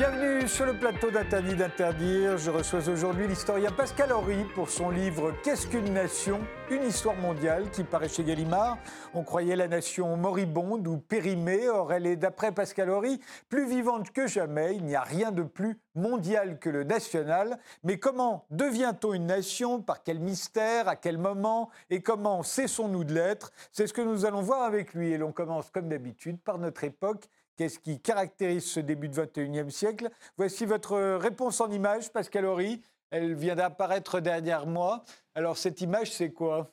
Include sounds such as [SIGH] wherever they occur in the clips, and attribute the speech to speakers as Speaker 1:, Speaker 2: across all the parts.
Speaker 1: Bienvenue sur le plateau d'Interdit d'interdire. Je reçois aujourd'hui l'historien Pascal Horry pour son livre Qu'est-ce qu'une nation? Une histoire mondiale qui paraît chez Gallimard. On croyait la nation moribonde ou périmée. Or, elle est, d'après Pascal Horry, plus vivante que jamais. Il n'y a rien de plus mondial que le national. Mais comment devient-on une nation? Par quel mystère? À quel moment? Et comment cessons-nous de l'être? C'est ce que nous allons voir avec lui. Et l'on commence, comme d'habitude, par notre époque Qu'est-ce qui caractérise ce début du XXIe siècle? Voici votre réponse en image, Pascal Horry. Elle vient d'apparaître derrière moi. Alors, cette image, c'est quoi?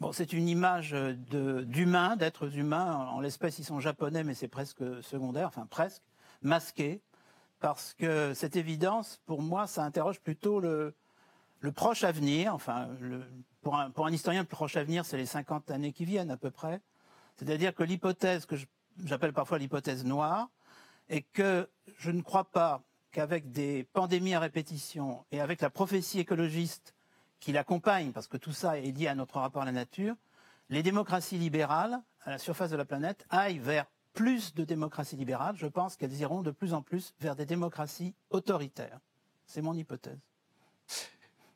Speaker 2: Bon, c'est une image d'humains, d'êtres humains. En l'espèce, ils sont japonais, mais c'est presque secondaire, enfin presque, masqués. Parce que cette évidence, pour moi, ça interroge plutôt le, proche avenir. Enfin, pour un historien, le proche avenir, c'est les 50 années qui viennent à peu près. C'est-à-dire que l'hypothèse que j'appelle parfois l'hypothèse noire est que je ne crois pas qu'avec des pandémies à répétition et avec la prophétie écologiste qui l'accompagne, parce que tout ça est lié à notre rapport à la nature, les démocraties libérales à la surface de la planète aillent vers plus de démocratie libérale. Je pense qu'elles iront de plus en plus vers des démocraties autoritaires. C'est mon hypothèse.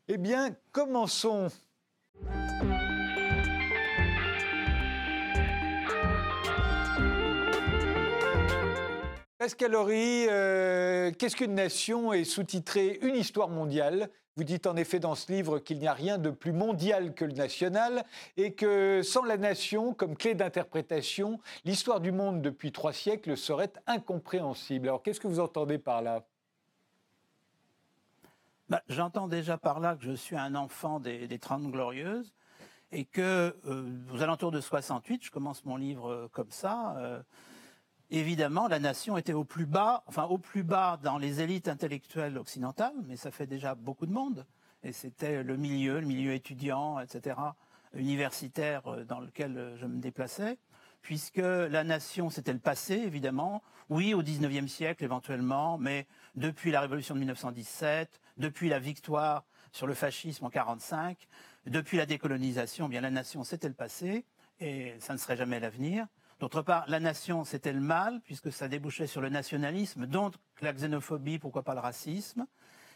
Speaker 1: Eh bien, commençons. Pascal Horry, euh, Qu'est-ce qu'une nation est sous-titré Une histoire mondiale. Vous dites en effet dans ce livre qu'il n'y a rien de plus mondial que le national et que sans la nation comme clé d'interprétation, l'histoire du monde depuis trois siècles serait incompréhensible. Alors qu'est-ce que vous entendez par là?
Speaker 2: Bah, J'entends déjà par là que je suis un enfant des, des 30 glorieuses et que euh, aux alentours de 68, je commence mon livre euh, comme ça évidemment, la nation était au plus bas, enfin au plus bas dans les élites intellectuelles occidentales, mais ça fait déjà beaucoup de monde. Et c'était le milieu, le milieu étudiant, etc., universitaire euh, dans lequel euh, je me déplaçais, puisque la nation, c'était le passé, évidemment. Oui, au XIXe siècle, éventuellement, mais depuis la révolution de 1917, depuis la victoire sur le fascisme en 45, depuis la décolonisation, eh bien la nation, c'était le passé, et ça ne serait jamais l'avenir. D'autre part, la nation, c'était le mal, puisque ça débouchait sur le nationalisme, donc la xénophobie, pourquoi pas le racisme?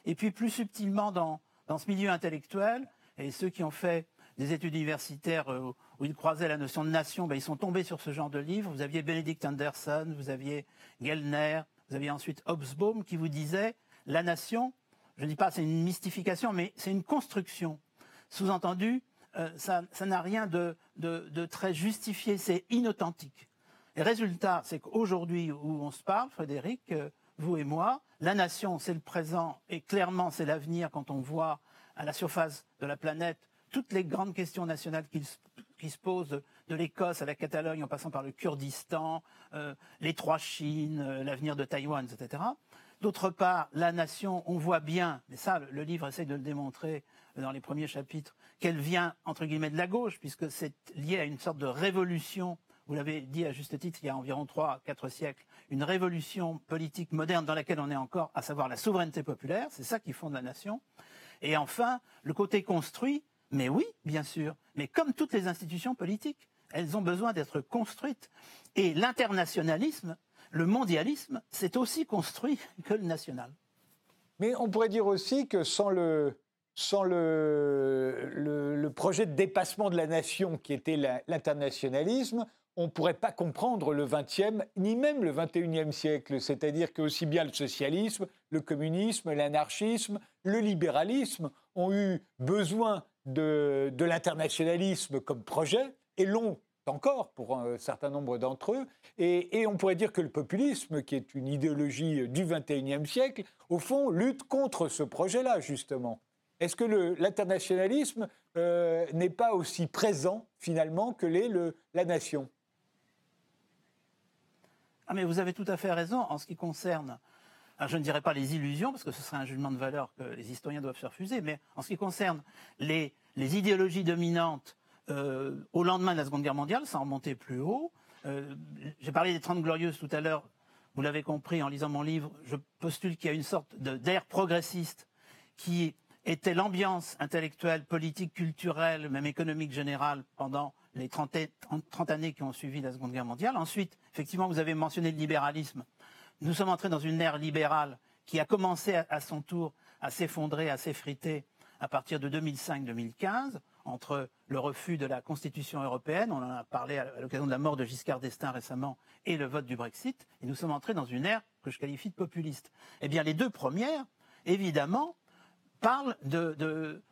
Speaker 2: Et puis plus subtilement dans, ce milieu intellectuel, et ceux qui ont fait des études universitaires euh, où ils croisaient la notion de nation, ben, ils sont tombés sur ce genre de livre. Vous aviez Benedict Anderson, vous aviez Gellner, vous aviez ensuite Hobsbawm qui vous disait la nation, je ne dis pas c'est une mystification, mais c'est une construction. Sous-entendu, euh, ça n'a rien de, très justifié, c'est inauthentique. Et résultat, c'est qu'aujourd'hui où on se parle, Frédéric, euh, vous et moi, la nation, c'est le présent et clairement c'est l'avenir quand on voit à la surface de la planète toutes les grandes questions nationales qui, se posent, de l'Écosse à la Catalogne en passant par le Kurdistan, euh, les trois Chines, l'avenir de Taïwan, etc. D'autre part, la nation, on voit bien, mais ça, le livre essaie de le démontrer dans les premiers chapitres, qu'elle vient, entre guillemets, de la gauche, puisque c'est lié à une sorte de révolution, vous l'avez dit à juste titre il y a environ trois, quatre siècles, une révolution politique moderne dans laquelle on est encore, à savoir la souveraineté populaire, c'est ça qui fonde la nation. Et enfin, le côté construit, mais oui, bien sûr, mais comme toutes les institutions politiques, elles ont besoin d'être construites. Et l'internationalisme, le mondialisme, c'est aussi construit que le national.
Speaker 1: Mais on pourrait dire aussi que sans le, sans le, projet de dépassement de la nation qui était l'internationalisme, on ne pourrait pas comprendre le XXe ni même le XXIe siècle. C'est-à-dire que aussi bien le socialisme, le communisme, l'anarchisme, le libéralisme ont eu besoin de, l'internationalisme comme projet et l'ont encore pour un certain nombre d'entre eux. Et, on pourrait dire que le populisme, qui est une idéologie du XXIe siècle, au fond, lutte contre ce projet-là, justement. Est-ce que l'internationalisme euh, n'est pas aussi présent finalement que l'est la nation?
Speaker 2: Ah mais vous avez tout à fait raison en ce qui concerne, je ne dirais pas les illusions, parce que ce serait un jugement de valeur que les historiens doivent se refuser, mais en ce qui concerne les, idéologies dominantes au lendemain de la Seconde Guerre mondiale, sans remonter plus haut. Euh, j'ai parlé des Trente Glorieuses tout à l'heure, vous l'avez compris en lisant mon livre, je postule qu'il y a une sorte d'air progressiste qui était l'ambiance intellectuelle, politique, culturelle, même économique générale pendant les 30, années qui ont suivi la Seconde Guerre mondiale. Ensuite, effectivement, vous avez mentionné le libéralisme. nous sommes entrés dans une ère libérale qui a commencé à, son tour à s'effondrer, à s'effriter à partir de 2005-2015, entre le refus de la Constitution européenne, on en a parlé à l'occasion de la mort de Giscard d'Estaing récemment, et le vote du Brexit, et nous sommes entrés dans une ère que je qualifie de populiste. Eh bien, les deux premières, évidemment, parlent de,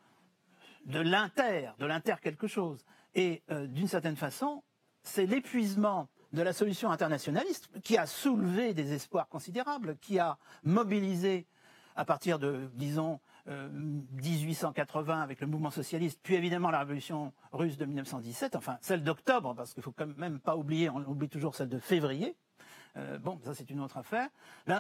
Speaker 2: l'inter, de l'inter quelque chose. Et euh, d'une certaine façon, c'est l'épuisement de la solution internationaliste qui a soulevé des espoirs considérables, qui a mobilisé à partir de, disons, 1880 euh, avec le mouvement socialiste, puis évidemment la révolution russe de 1917, enfin celle d'octobre, parce qu'il faut quand même pas oublier, on oublie toujours celle de février. Euh, bon, ça c'est une autre affaire.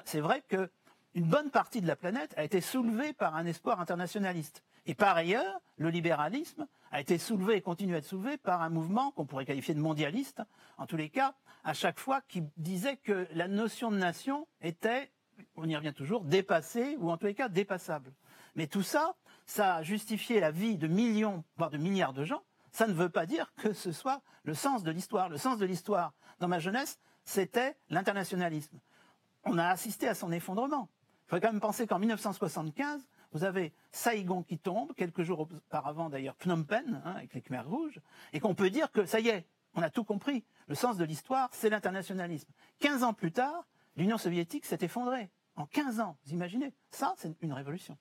Speaker 2: C'est vrai que une bonne partie de la planète a été soulevée par un espoir internationaliste. Et par ailleurs, le libéralisme a été soulevé et continue à être soulevé par un mouvement qu'on pourrait qualifier de mondialiste, en tous les cas, à chaque fois, qui disait que la notion de nation était, on y revient toujours, dépassée, ou en tous les cas dépassable. Mais tout ça, ça a justifié la vie de millions, voire de milliards de gens. Ça ne veut pas dire que ce soit le sens de l'histoire. Le sens de l'histoire, dans ma jeunesse, c'était l'internationalisme. On a assisté à son effondrement. Il faudrait quand même penser qu'en 1975, vous avez Saïgon qui tombe, quelques jours auparavant d'ailleurs Phnom Penh, hein, avec les Khmers rouges, et qu'on peut dire que ça y est, on a tout compris. Le sens de l'histoire, c'est l'internationalisme. 15 ans plus tard, l'Union soviétique s'est effondrée. En 15 ans, vous imaginez Ça, c'est une révolution.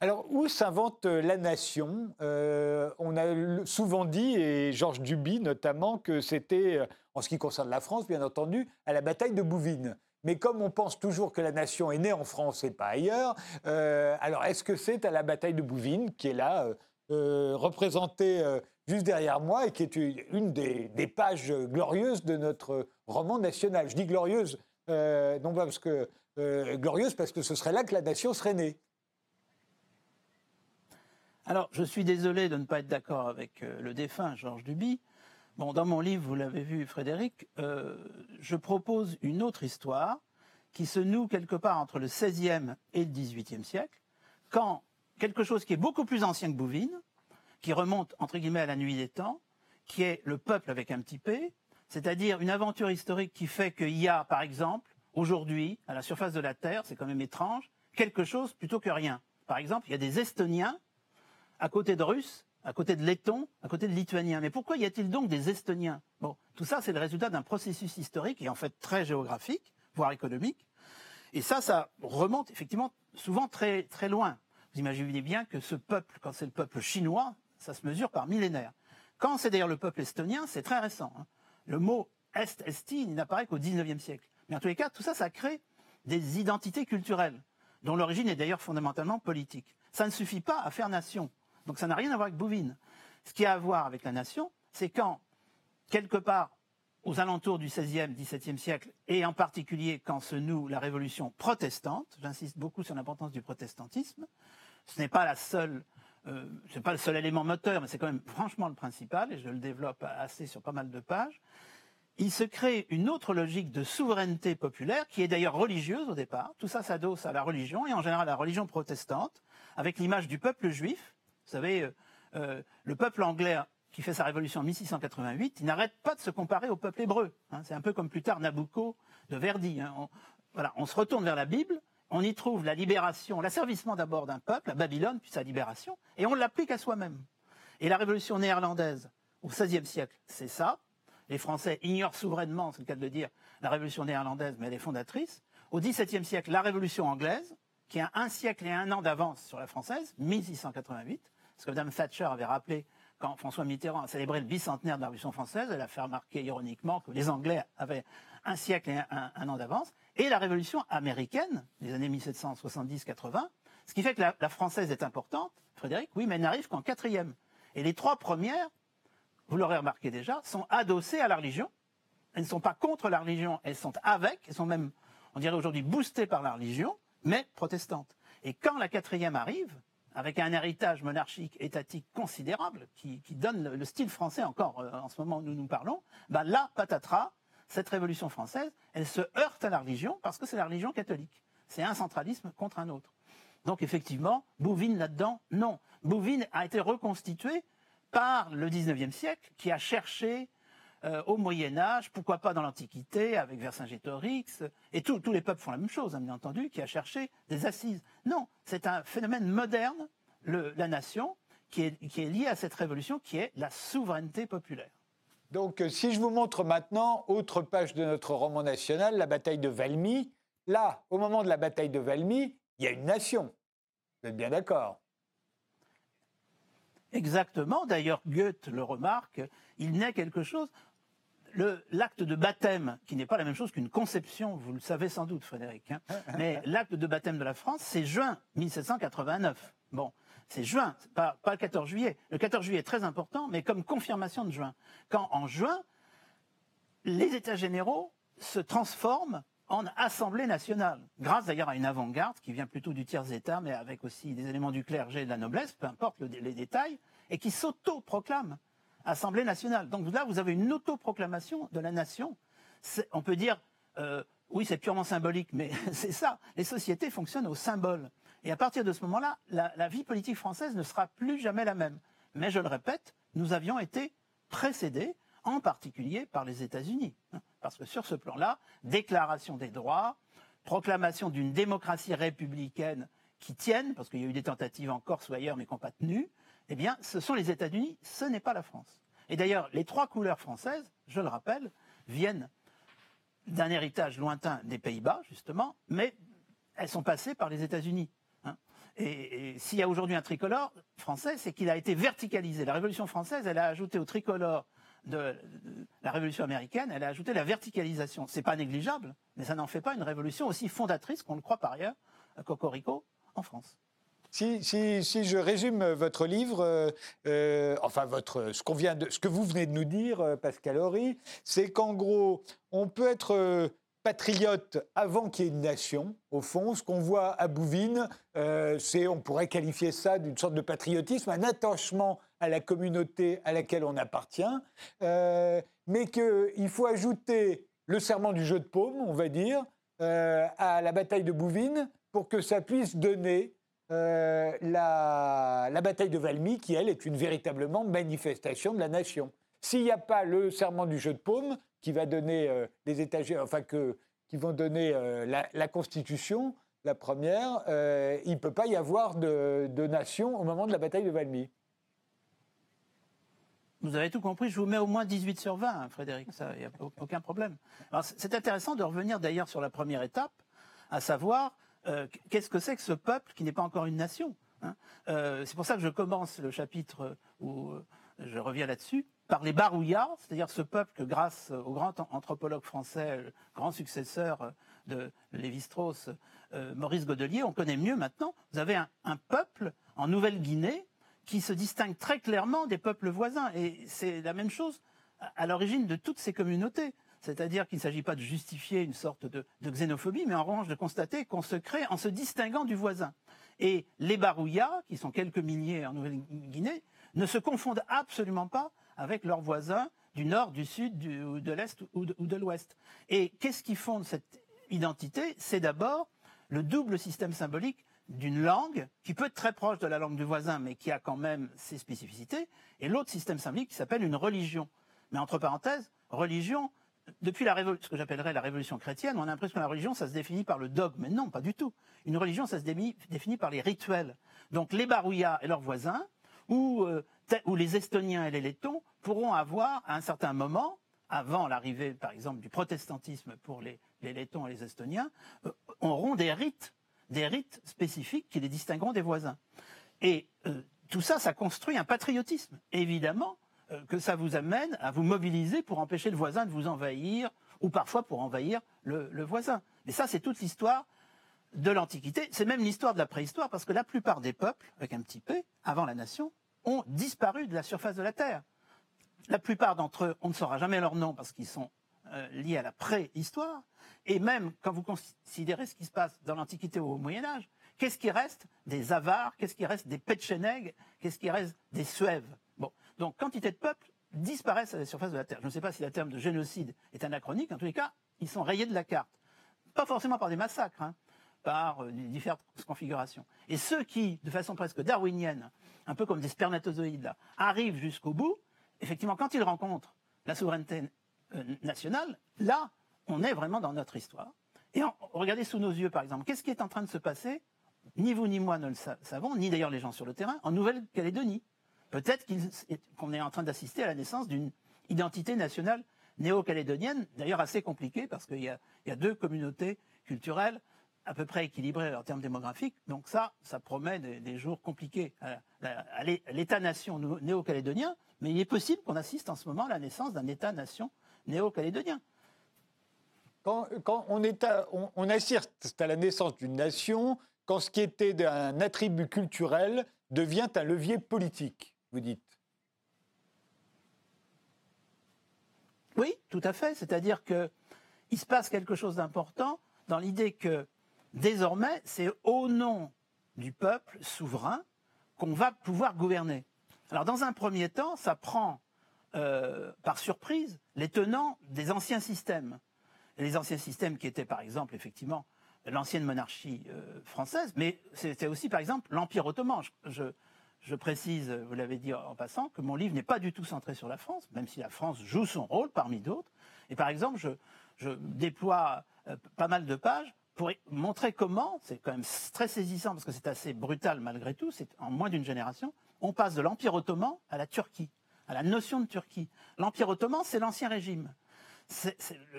Speaker 1: Alors, où s'invente euh, la nation? Euh, On a souvent dit, et Georges Duby notamment, que c'était, euh, en ce qui concerne la France, bien entendu, à la bataille de Bouvines. Mais comme on pense toujours que la nation est née en France et pas ailleurs, alors est-ce que c'est à la bataille de Bouvines, qui est là, représentée juste derrière moi, et qui est une des, des, pages glorieuses de notre roman national? Je dis glorieuse, non pas parce que glorieuse, parce que ce serait là que la nation serait née.
Speaker 2: Alors, je suis désolé de ne pas être d'accord avec euh, le défunt Georges Duby. Bon, dans mon livre, vous l'avez vu, Frédéric, euh, je propose une autre histoire qui se noue quelque part entre le XVIe et le XVIIIe siècle, quand quelque chose qui est beaucoup plus ancien que Bouvines, qui remonte entre guillemets à la nuit des temps, qui est le peuple avec un petit p, c'est-à-dire une aventure historique qui fait qu'il y a, par exemple, aujourd'hui, à la surface de la Terre, c'est quand même étrange, quelque chose plutôt que rien. Par exemple, il y a des Estoniens à côté de Russes, à côté de Lettons, à côté de Lituaniens. Mais pourquoi y a-t-il donc des Estoniens? Bon, tout ça, c'est le résultat d'un processus historique et en fait très géographique, voire économique. Et ça, ça remonte effectivement souvent très, très loin. Vous imaginez bien que ce peuple, quand c'est le peuple chinois, ça se mesure par millénaires. Quand c'est d'ailleurs le peuple estonien, c'est très récent. Hein. Le mot est, esti, il n'apparaît qu'au XIXe siècle. Mais en tous les cas, tout ça, ça crée des identités culturelles, dont l'origine est d'ailleurs fondamentalement politique. Ça ne suffit pas à faire nation. Donc ça n'a rien à voir avec Bouvines. Ce qui a à voir avec la nation, c'est quand, quelque part, aux alentours du XVIe, XVIIe siècle, et en particulier quand se noue la révolution protestante, j'insiste beaucoup sur l'importance du protestantisme, ce n'est pas la seule, euh, pas le seul élément moteur, mais c'est quand même franchement le principal, et je le développe assez sur pas mal de pages. Il se crée une autre logique de souveraineté populaire, qui est d'ailleurs religieuse au départ. Tout ça s'adosse à la religion, et en général à la religion protestante, avec l'image du peuple juif, vous savez, euh, euh, le peuple anglais qui fait sa révolution en 1688, il n'arrête pas de se comparer au peuple hébreu. Hein. C'est un peu comme plus tard Nabucco de Verdi. Hein. On, voilà, on se retourne vers la Bible, on y trouve la libération, l'asservissement d'abord d'un peuple, à Babylone, puis sa libération, et on l'applique à soi-même. Et la révolution néerlandaise au XVIe siècle, c'est ça. Les Français ignorent souverainement, c'est le cas de le dire, la révolution néerlandaise, mais elle est fondatrice. Au XVIIe siècle, la révolution anglaise, qui a un siècle et un an d'avance sur la française, 1688. Ce que Mme Thatcher avait rappelé quand François Mitterrand a célébré le bicentenaire de la Révolution française. Elle a fait remarquer ironiquement que les Anglais avaient un siècle et un, an d'avance. Et la Révolution américaine, des années 1770-80, ce qui fait que la, française est importante, Frédéric, oui, mais elle n'arrive qu'en quatrième. Et les trois premières, vous l'aurez remarqué déjà, sont adossées à la religion. Elles ne sont pas contre la religion, elles sont avec, elles sont même, on dirait aujourd'hui, boostées par la religion, mais protestantes. Et quand la quatrième arrive, avec un héritage monarchique étatique considérable qui, donne le, style français encore euh, en ce moment où nous nous parlons, ben là, patatras, cette révolution française, elle se heurte à la religion parce que c'est la religion catholique. C'est un centralisme contre un autre. Donc effectivement, Bouvines là-dedans, non. Bouvines a été reconstitué par le 19e siècle qui a cherché euh, au Moyen Âge, pourquoi pas dans l'Antiquité avec Vercingétorix, et tous les peuples font la même chose, hein, bien entendu, qui a cherché des assises. Non, c'est un phénomène moderne, la nation, qui est, qui est lié à cette révolution, qui est la souveraineté populaire.
Speaker 1: Donc, euh, si je vous montre maintenant, autre page de notre roman national, la bataille de Valmy, là, au moment de la bataille de Valmy, il y a une nation. Vous êtes bien d'accord?
Speaker 2: Exactement. D'ailleurs, Goethe le remarque, il naît quelque chose. L'acte de baptême, qui n'est pas la même chose qu'une conception, vous le savez sans doute, Frédéric, hein, [LAUGHS] mais l'acte de baptême de la France, c'est juin 1789. Bon, c'est juin, pas, pas le 14 juillet. Le 14 juillet est très important, mais comme confirmation de juin. Quand en juin, les États généraux se transforment en Assemblée nationale, grâce d'ailleurs à une avant-garde qui vient plutôt du tiers-État, mais avec aussi des éléments du clergé et de la noblesse, peu importe les détails, et qui s'auto-proclame Assemblée nationale. Donc là, vous avez une autoproclamation de la nation. On peut dire, euh, oui, c'est purement symbolique, mais [LAUGHS] c'est ça. Les sociétés fonctionnent au symbole. Et à partir de ce moment-là, la, la, vie politique française ne sera plus jamais la même. Mais je le répète, nous avions été précédés, en particulier par les États-Unis. Parce que sur ce plan-là, déclaration des droits, proclamation d'une démocratie républicaine qui tienne, parce qu'il y a eu des tentatives en Corse ou ailleurs, mais qui n'ont pas tenu, eh bien, ce sont les États-Unis, ce n'est pas la France. Et d'ailleurs, les trois couleurs françaises, je le rappelle, viennent d'un héritage lointain des Pays-Bas, justement, mais elles sont passées par les États-Unis. Hein. Et, s'il y a aujourd'hui un tricolore français, c'est qu'il a été verticalisé. La Révolution française, elle a ajouté au tricolore de la révolution américaine, elle a ajouté la verticalisation. C'est pas négligeable, mais ça n'en fait pas une révolution aussi fondatrice qu'on le croit par ailleurs, à Cocorico, en France.
Speaker 1: Si, je résume votre livre, euh, euh, enfin votre, ce, qu'on vient de, ce que vous venez de nous dire, euh, Pascal Horry, c'est qu'en gros, on peut être patriote avant qu'il y ait une nation. Au fond, ce qu'on voit à Bouvines, c'est, on pourrait qualifier ça d'une sorte de patriotisme, un attachement à la communauté à laquelle on appartient, mais qu'il faut ajouter le serment du jeu de paume, on va dire, à la bataille de Bouvines pour que ça puisse donner euh, la, bataille de Valmy, qui, elle, est une véritablement manifestation de la nation. S'il n'y a pas le serment du jeu de paume, qui va donner les étagères, enfin, que, qui vont donner la, la, Constitution, la première, il ne peut pas y avoir de, de nation au moment de la bataille de Valmy.
Speaker 2: Vous avez tout compris, je vous mets au moins 18 sur 20, hein, Frédéric, ça, il n'y a aucun problème. c'est intéressant de revenir d'ailleurs sur la première étape, à savoir euh, qu'est-ce que c'est que ce peuple qui n'est pas encore une nation. Hein? Euh, c'est pour ça que je commence le chapitre où euh, je reviens là-dessus par les Barouillards, c'est-à-dire ce peuple que grâce au grand anthropologue français, grand successeur de Lévi-Strauss, Maurice Godelier, on connaît mieux maintenant. Vous avez un peuple en Nouvelle-Guinée qui se distingue très clairement des peuples voisins. Et c'est la même chose à l'origine de toutes ces communautés. C'est-à-dire qu'il ne s'agit pas de justifier une sorte de, xénophobie, mais en revanche de constater qu'on se crée en se distinguant du voisin. Et les Barouillas, qui sont quelques milliers en Nouvelle-Guinée, ne se confondent absolument pas avec leurs voisins du nord, du sud, de l'est ou de l'ouest. Et qu'est-ce qui fonde cette identité? C'est d'abord le double système symbolique d'une langue qui peut être très proche de la langue du voisin, mais qui a quand même ses spécificités, et l'autre système symbolique qui s'appelle une religion. Mais entre parenthèses, religion, depuis la ce que j'appellerais la révolution chrétienne, on a l'impression que la religion, ça se définit par le dogme. Mais non, pas du tout. Une religion, ça se définit par les rituels. Donc les Barouillas et leurs voisins, ou, euh, ou les Estoniens et les Lettons, pourront avoir, à un certain moment, avant l'arrivée, par exemple, du protestantisme pour les, Lettons et les Estoniens, euh, auront des rites des rites spécifiques qui les distingueront des voisins. Et euh, tout ça, ça construit un patriotisme. Évidemment que ça vous amène à vous mobiliser pour empêcher le voisin de vous envahir, ou parfois pour envahir le, voisin. Mais ça, c'est toute l'histoire de l'Antiquité. C'est même l'histoire de la préhistoire, parce que la plupart des peuples, avec un petit p, avant la nation, ont disparu de la surface de la Terre. La plupart d'entre eux, on ne saura jamais leur nom parce qu'ils sont euh, liés à la préhistoire. Et même quand vous considérez ce qui se passe dans l'Antiquité au Moyen Âge, qu'est-ce qui reste Des Avars, qu'est-ce qui reste des Petchenègues, qu'est-ce qui reste des Suèves? Donc quantité de peuples disparaissent à la surface de la Terre. Je ne sais pas si le terme de génocide est anachronique, en tous les cas, ils sont rayés de la carte. Pas forcément par des massacres, hein, par euh, différentes configurations. Et ceux qui, de façon presque darwinienne, un peu comme des spermatozoïdes, arrivent jusqu'au bout, effectivement, quand ils rencontrent la souveraineté euh, nationale, là, on est vraiment dans notre histoire. Et regardez sous nos yeux, par exemple, qu'est-ce qui est en train de se passer? Ni vous ni moi ne le savons, ni d'ailleurs les gens sur le terrain, en Nouvelle-Calédonie. Peut-être qu'on est en train d'assister à la naissance d'une identité nationale néo-calédonienne, d'ailleurs assez compliquée, parce qu'il y, a deux communautés culturelles à peu près équilibrées en termes démographiques. Donc ça, ça promet des, jours compliqués à l'État-nation néo-calédonien. Mais il est possible qu'on assiste en ce moment à la naissance d'un État-nation néo-calédonien.
Speaker 1: Quand, on, on, assiste à la naissance d'une nation, quand ce qui était un attribut culturel devient un levier politique, dites
Speaker 2: Oui, tout à fait. C'est-à-dire qu'il se passe quelque chose d'important dans l'idée que désormais, c'est au nom du peuple souverain qu'on va pouvoir gouverner. Alors dans un premier temps, ça prend euh, par surprise les tenants des anciens systèmes. Les anciens systèmes qui étaient par exemple effectivement l'ancienne monarchie euh, française, mais c'était aussi par exemple l'Empire ottoman. Je, précise, vous l'avez dit en passant, que mon livre n'est pas du tout centré sur la France, même si la France joue son rôle parmi d'autres. Et par exemple, je, déploie euh, pas mal de pages pour montrer comment, c'est quand même très saisissant parce que c'est assez brutal malgré tout, c'est en moins d'une génération, on passe de l'Empire ottoman à la Turquie, à la notion de Turquie. L'Empire ottoman, c'est l'ancien régime.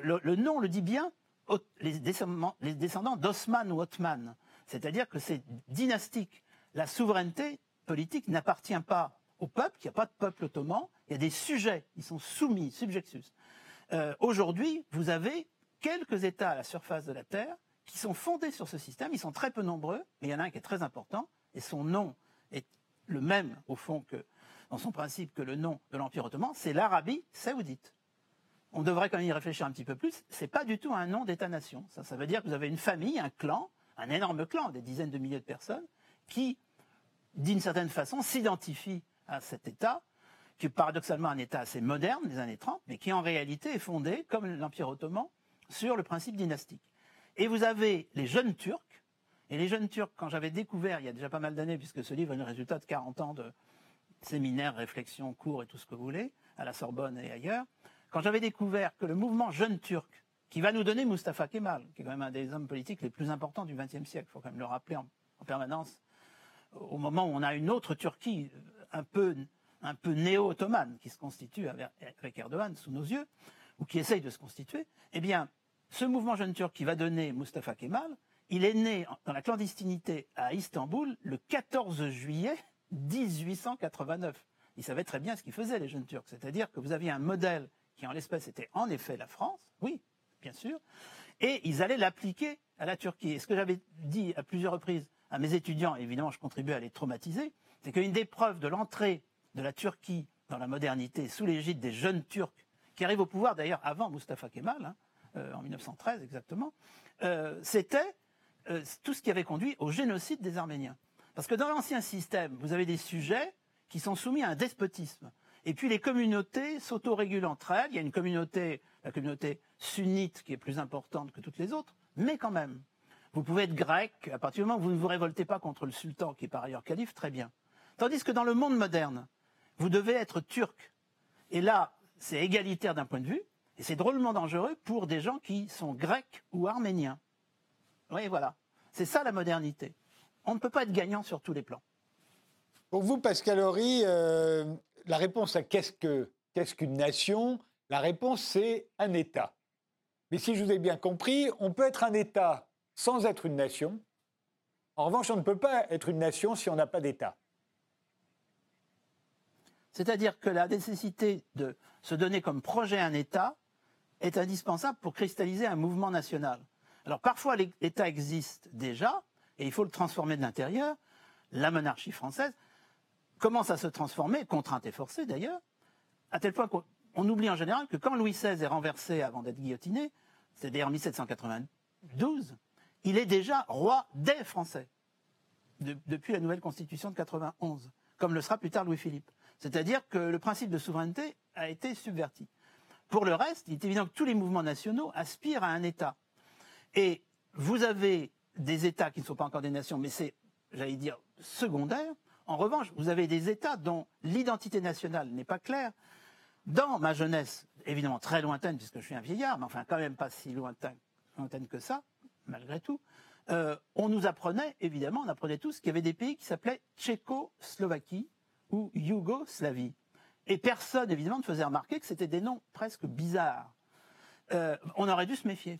Speaker 2: le, nom le dit bien, les descendants, les d'Osman ou Ottoman. C'est-à-dire que c'est dynastique. La souveraineté politique n'appartient pas au peuple, il n'y a pas de peuple ottoman, il y a des sujets, ils sont soumis, subjectus. Euh, aujourd'hui, vous avez quelques États à la surface de la Terre qui sont fondés sur ce système, ils sont très peu nombreux, mais il y en a un qui est très important, et son nom est le même, au fond, que dans son principe que le nom de l'Empire ottoman, c'est l'Arabie saoudite. On devrait quand même y réfléchir un petit peu plus. C'est pas du tout un nom d'État-nation. Ça, ça veut dire que vous avez une famille, un clan, un énorme clan, des dizaines de milliers de personnes, qui, d'une certaine façon, s'identifient à cet État, qui est paradoxalement un État assez moderne des années 30, mais qui en réalité est fondé, comme l'Empire ottoman, sur le principe dynastique. Et vous avez les jeunes Turcs, et les jeunes Turcs, quand j'avais découvert, il y a déjà pas mal d'années, puisque ce livre est le résultat de 40 ans de séminaires, réflexions, cours et tout ce que vous voulez, à la Sorbonne et ailleurs, quand j'avais découvert que le mouvement jeune turc, qui va nous donner Mustafa Kemal, qui est quand même un des hommes politiques les plus importants du XXe siècle, il faut quand même le rappeler en, permanence, au moment où on a une autre Turquie un peu, un peu néo-ottomane qui se constitue avec, Erdogan sous nos yeux, ou qui essaye de se constituer, eh bien, ce mouvement jeune turc qui va donner Mustafa Kemal, il est né dans la clandestinité à Istanbul le 14 juillet 1889. Il savait très bien ce qu'ils faisaient, les jeunes Turcs. C'est-à-dire que vous aviez un modèle qui, en l'espèce, était en effet la France, oui, bien sûr, et ils allaient l'appliquer à la Turquie. Et ce que j'avais dit à plusieurs reprises à mes étudiants, évidemment, je contribue à les traumatiser, c'est qu'une des preuves de l'entrée de la Turquie dans la modernité sous l'égide des jeunes Turcs, qui arrivent au pouvoir d'ailleurs avant Mustafa Kemal, hein, euh, en 1913 exactement, euh, c'était euh, tout ce qui avait conduit au génocide des Arméniens. Parce que dans l'ancien système, vous avez des sujets qui sont soumis à un despotisme. Et puis les communautés s'autorégulent entre elles. Il y a une communauté, la communauté sunnite, qui est plus importante que toutes les autres, mais quand même. Vous pouvez être grec, à partir du moment où vous ne vous révoltez pas contre le sultan, qui est par ailleurs calife, très bien. Tandis que dans le monde moderne, vous devez être turc. Et là, c'est égalitaire d'un point de vue, et c'est drôlement dangereux pour des gens qui sont grecs ou arméniens. Oui, voilà. C'est ça la modernité. On ne peut pas être gagnant sur tous les plans.
Speaker 1: Pour vous, Pascal Horry, euh, la réponse à qu'est-ce qu'une nation, la réponse c'est un État. Mais si je vous ai bien compris, on peut être un État sans être une nation. En revanche, on ne peut pas être une nation si on n'a pas d'État.
Speaker 2: C'est-à-dire que la nécessité de se donner comme projet un État est indispensable pour cristalliser un mouvement national. Alors parfois l'État existe déjà et il faut le transformer de l'intérieur. La monarchie française commence à se transformer, contrainte et forcée d'ailleurs, à tel point qu'on oublie en général que quand Louis XVI est renversé avant d'être guillotiné, c'est-à-dire en 1792, il est déjà roi des Français, depuis la nouvelle constitution de 91, comme le sera plus tard Louis-Philippe. C'est-à-dire que le principe de souveraineté a été subverti. Pour le reste, il est évident que tous les mouvements nationaux aspirent à un État. Et vous avez des États qui ne sont pas encore des nations, mais c'est, j'allais dire, secondaire. En revanche, vous avez des États dont l'identité nationale n'est pas claire. Dans ma jeunesse, évidemment très lointaine, puisque je suis un vieillard, mais enfin quand même pas si lointaine, lointaine que ça, malgré tout, euh, on nous apprenait, évidemment, on apprenait tous qu'il y avait des pays qui s'appelaient Tchécoslovaquie ou Yougoslavie. Et personne, évidemment, ne faisait remarquer que c'était des noms presque bizarres. Euh, on aurait dû se méfier.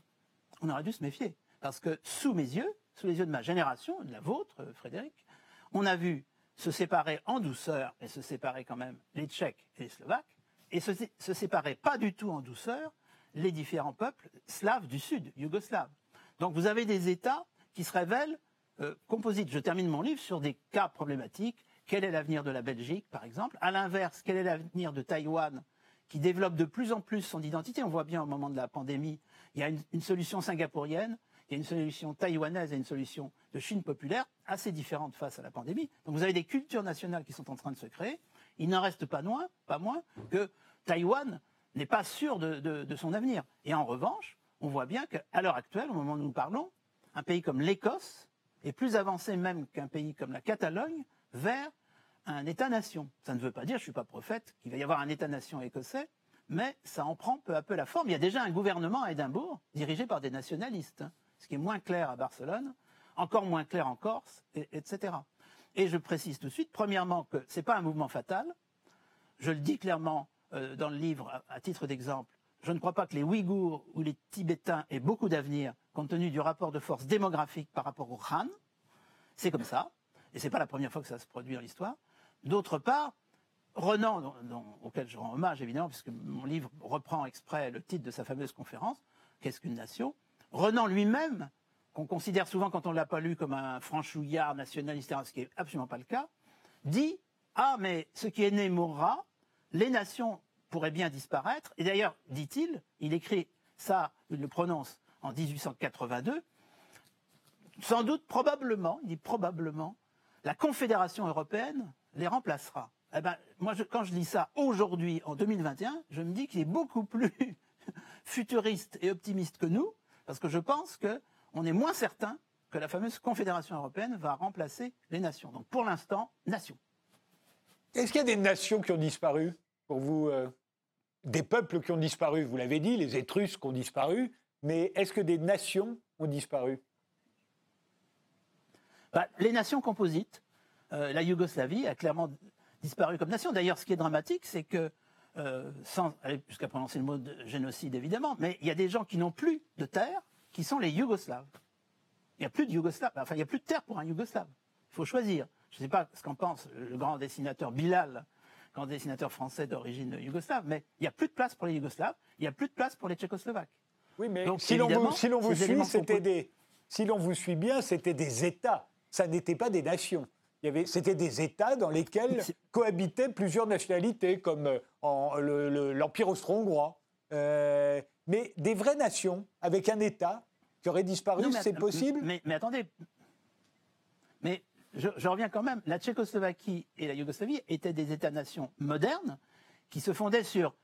Speaker 2: On aurait dû se méfier. Parce que sous mes yeux, sous les yeux de ma génération, de la vôtre, Frédéric, on a vu se séparer en douceur, et se séparer quand même les Tchèques et les Slovaques, et se, se séparer pas du tout en douceur les différents peuples slaves du Sud, yougoslaves. Donc vous avez des États qui se révèlent euh, composites. Je termine mon livre sur des cas problématiques. Quel est l'avenir de la Belgique, par exemple? À l'inverse, quel est l'avenir de Taïwan, qui développe de plus en plus son identité? On voit bien au moment de la pandémie, il y a une, solution singapourienne, il y a une solution taïwanaise et une solution de Chine populaire assez différentes face à la pandémie. Donc vous avez des cultures nationales qui sont en train de se créer. Il n'en reste pas moins, pas moins que Taïwan n'est pas sûr de, son avenir. Et en revanche, on voit bien qu'à l'heure actuelle, au moment où nous parlons, un pays comme l'Écosse est plus avancé même qu'un pays comme la Catalogne vers un État-nation. Ça ne veut pas dire, je ne suis pas prophète, qu'il va y avoir un État-nation écossais, mais ça en prend peu à peu la forme. Il y a déjà un gouvernement à Édimbourg dirigé par des nationalistes, hein, ce qui est moins clair à Barcelone, encore moins clair en Corse, et, etc. Et je précise tout de suite, premièrement, que ce n'est pas un mouvement fatal. Je le dis clairement euh, dans le livre, à titre d'exemple. Je ne crois pas que les Ouïghours ou les Tibétains aient beaucoup d'avenir compte tenu du rapport de force démographique par rapport aux Han. C'est comme ça. Et c'est pas la première fois que ça se produit dans l'histoire. D'autre part, Renan, auquel je rends hommage évidemment, puisque mon livre reprend exprès le titre de sa fameuse conférence, Qu'est-ce qu'une nation? Renan lui-même, qu'on considère souvent quand on ne l'a pas lu comme un franchouillard nationaliste, ce qui n'est absolument pas le cas, dit Ah, mais ce qui est né mourra, les nations pourraient bien disparaître. Et d'ailleurs, dit-il, il écrit ça, il le prononce en 1882, sans doute, probablement, il dit probablement, la Confédération européenne les remplacera. Eh ben, moi, quand je lis ça aujourd'hui, en 2021, je me dis qu'il est beaucoup plus [LAUGHS] futuriste et optimiste que nous, parce que je pense qu'on est moins certain que la fameuse Confédération européenne va remplacer les nations. Donc, pour l'instant, nation.
Speaker 1: Est-ce qu'il y a des nations qui ont disparu? Pour vous euh, Des peuples qui ont disparu, vous l'avez dit, les Étrusques ont disparu, mais est-ce que des nations ont disparu?
Speaker 2: Bah, Les nations composites, euh, la Yougoslavie a clairement disparu comme nation. D'ailleurs, ce qui est dramatique, c'est que, euh, sans aller jusqu'à prononcer le mot de génocide évidemment, mais il y a des gens qui n'ont plus de terre, qui sont les Yougoslaves. Il n'y a plus de Yougoslaves, enfin il n'y a plus de terre pour un Yougoslave. Il faut choisir. Je ne sais pas ce qu'en pense le grand dessinateur Bilal, grand dessinateur français d'origine yougoslave, mais il n'y a plus de place pour les Yougoslaves, il n'y a plus de place pour les Tchécoslovaques.
Speaker 1: Oui, mais Donc, si l'on vous, si vous suit, c'était des, si l'on vous suit bien, c'était des États. Ça n'était pas des nations. C'était des États dans lesquels cohabitaient plusieurs nationalités, comme l'Empire le, le, austro-hongrois. Euh, mais des vraies nations, avec un État qui aurait disparu, c'est possible
Speaker 2: mais, mais, attendez, mais je, reviens quand même. La Tchécoslovaquie et la Yougoslavie étaient des États-nations modernes qui se fondaient sur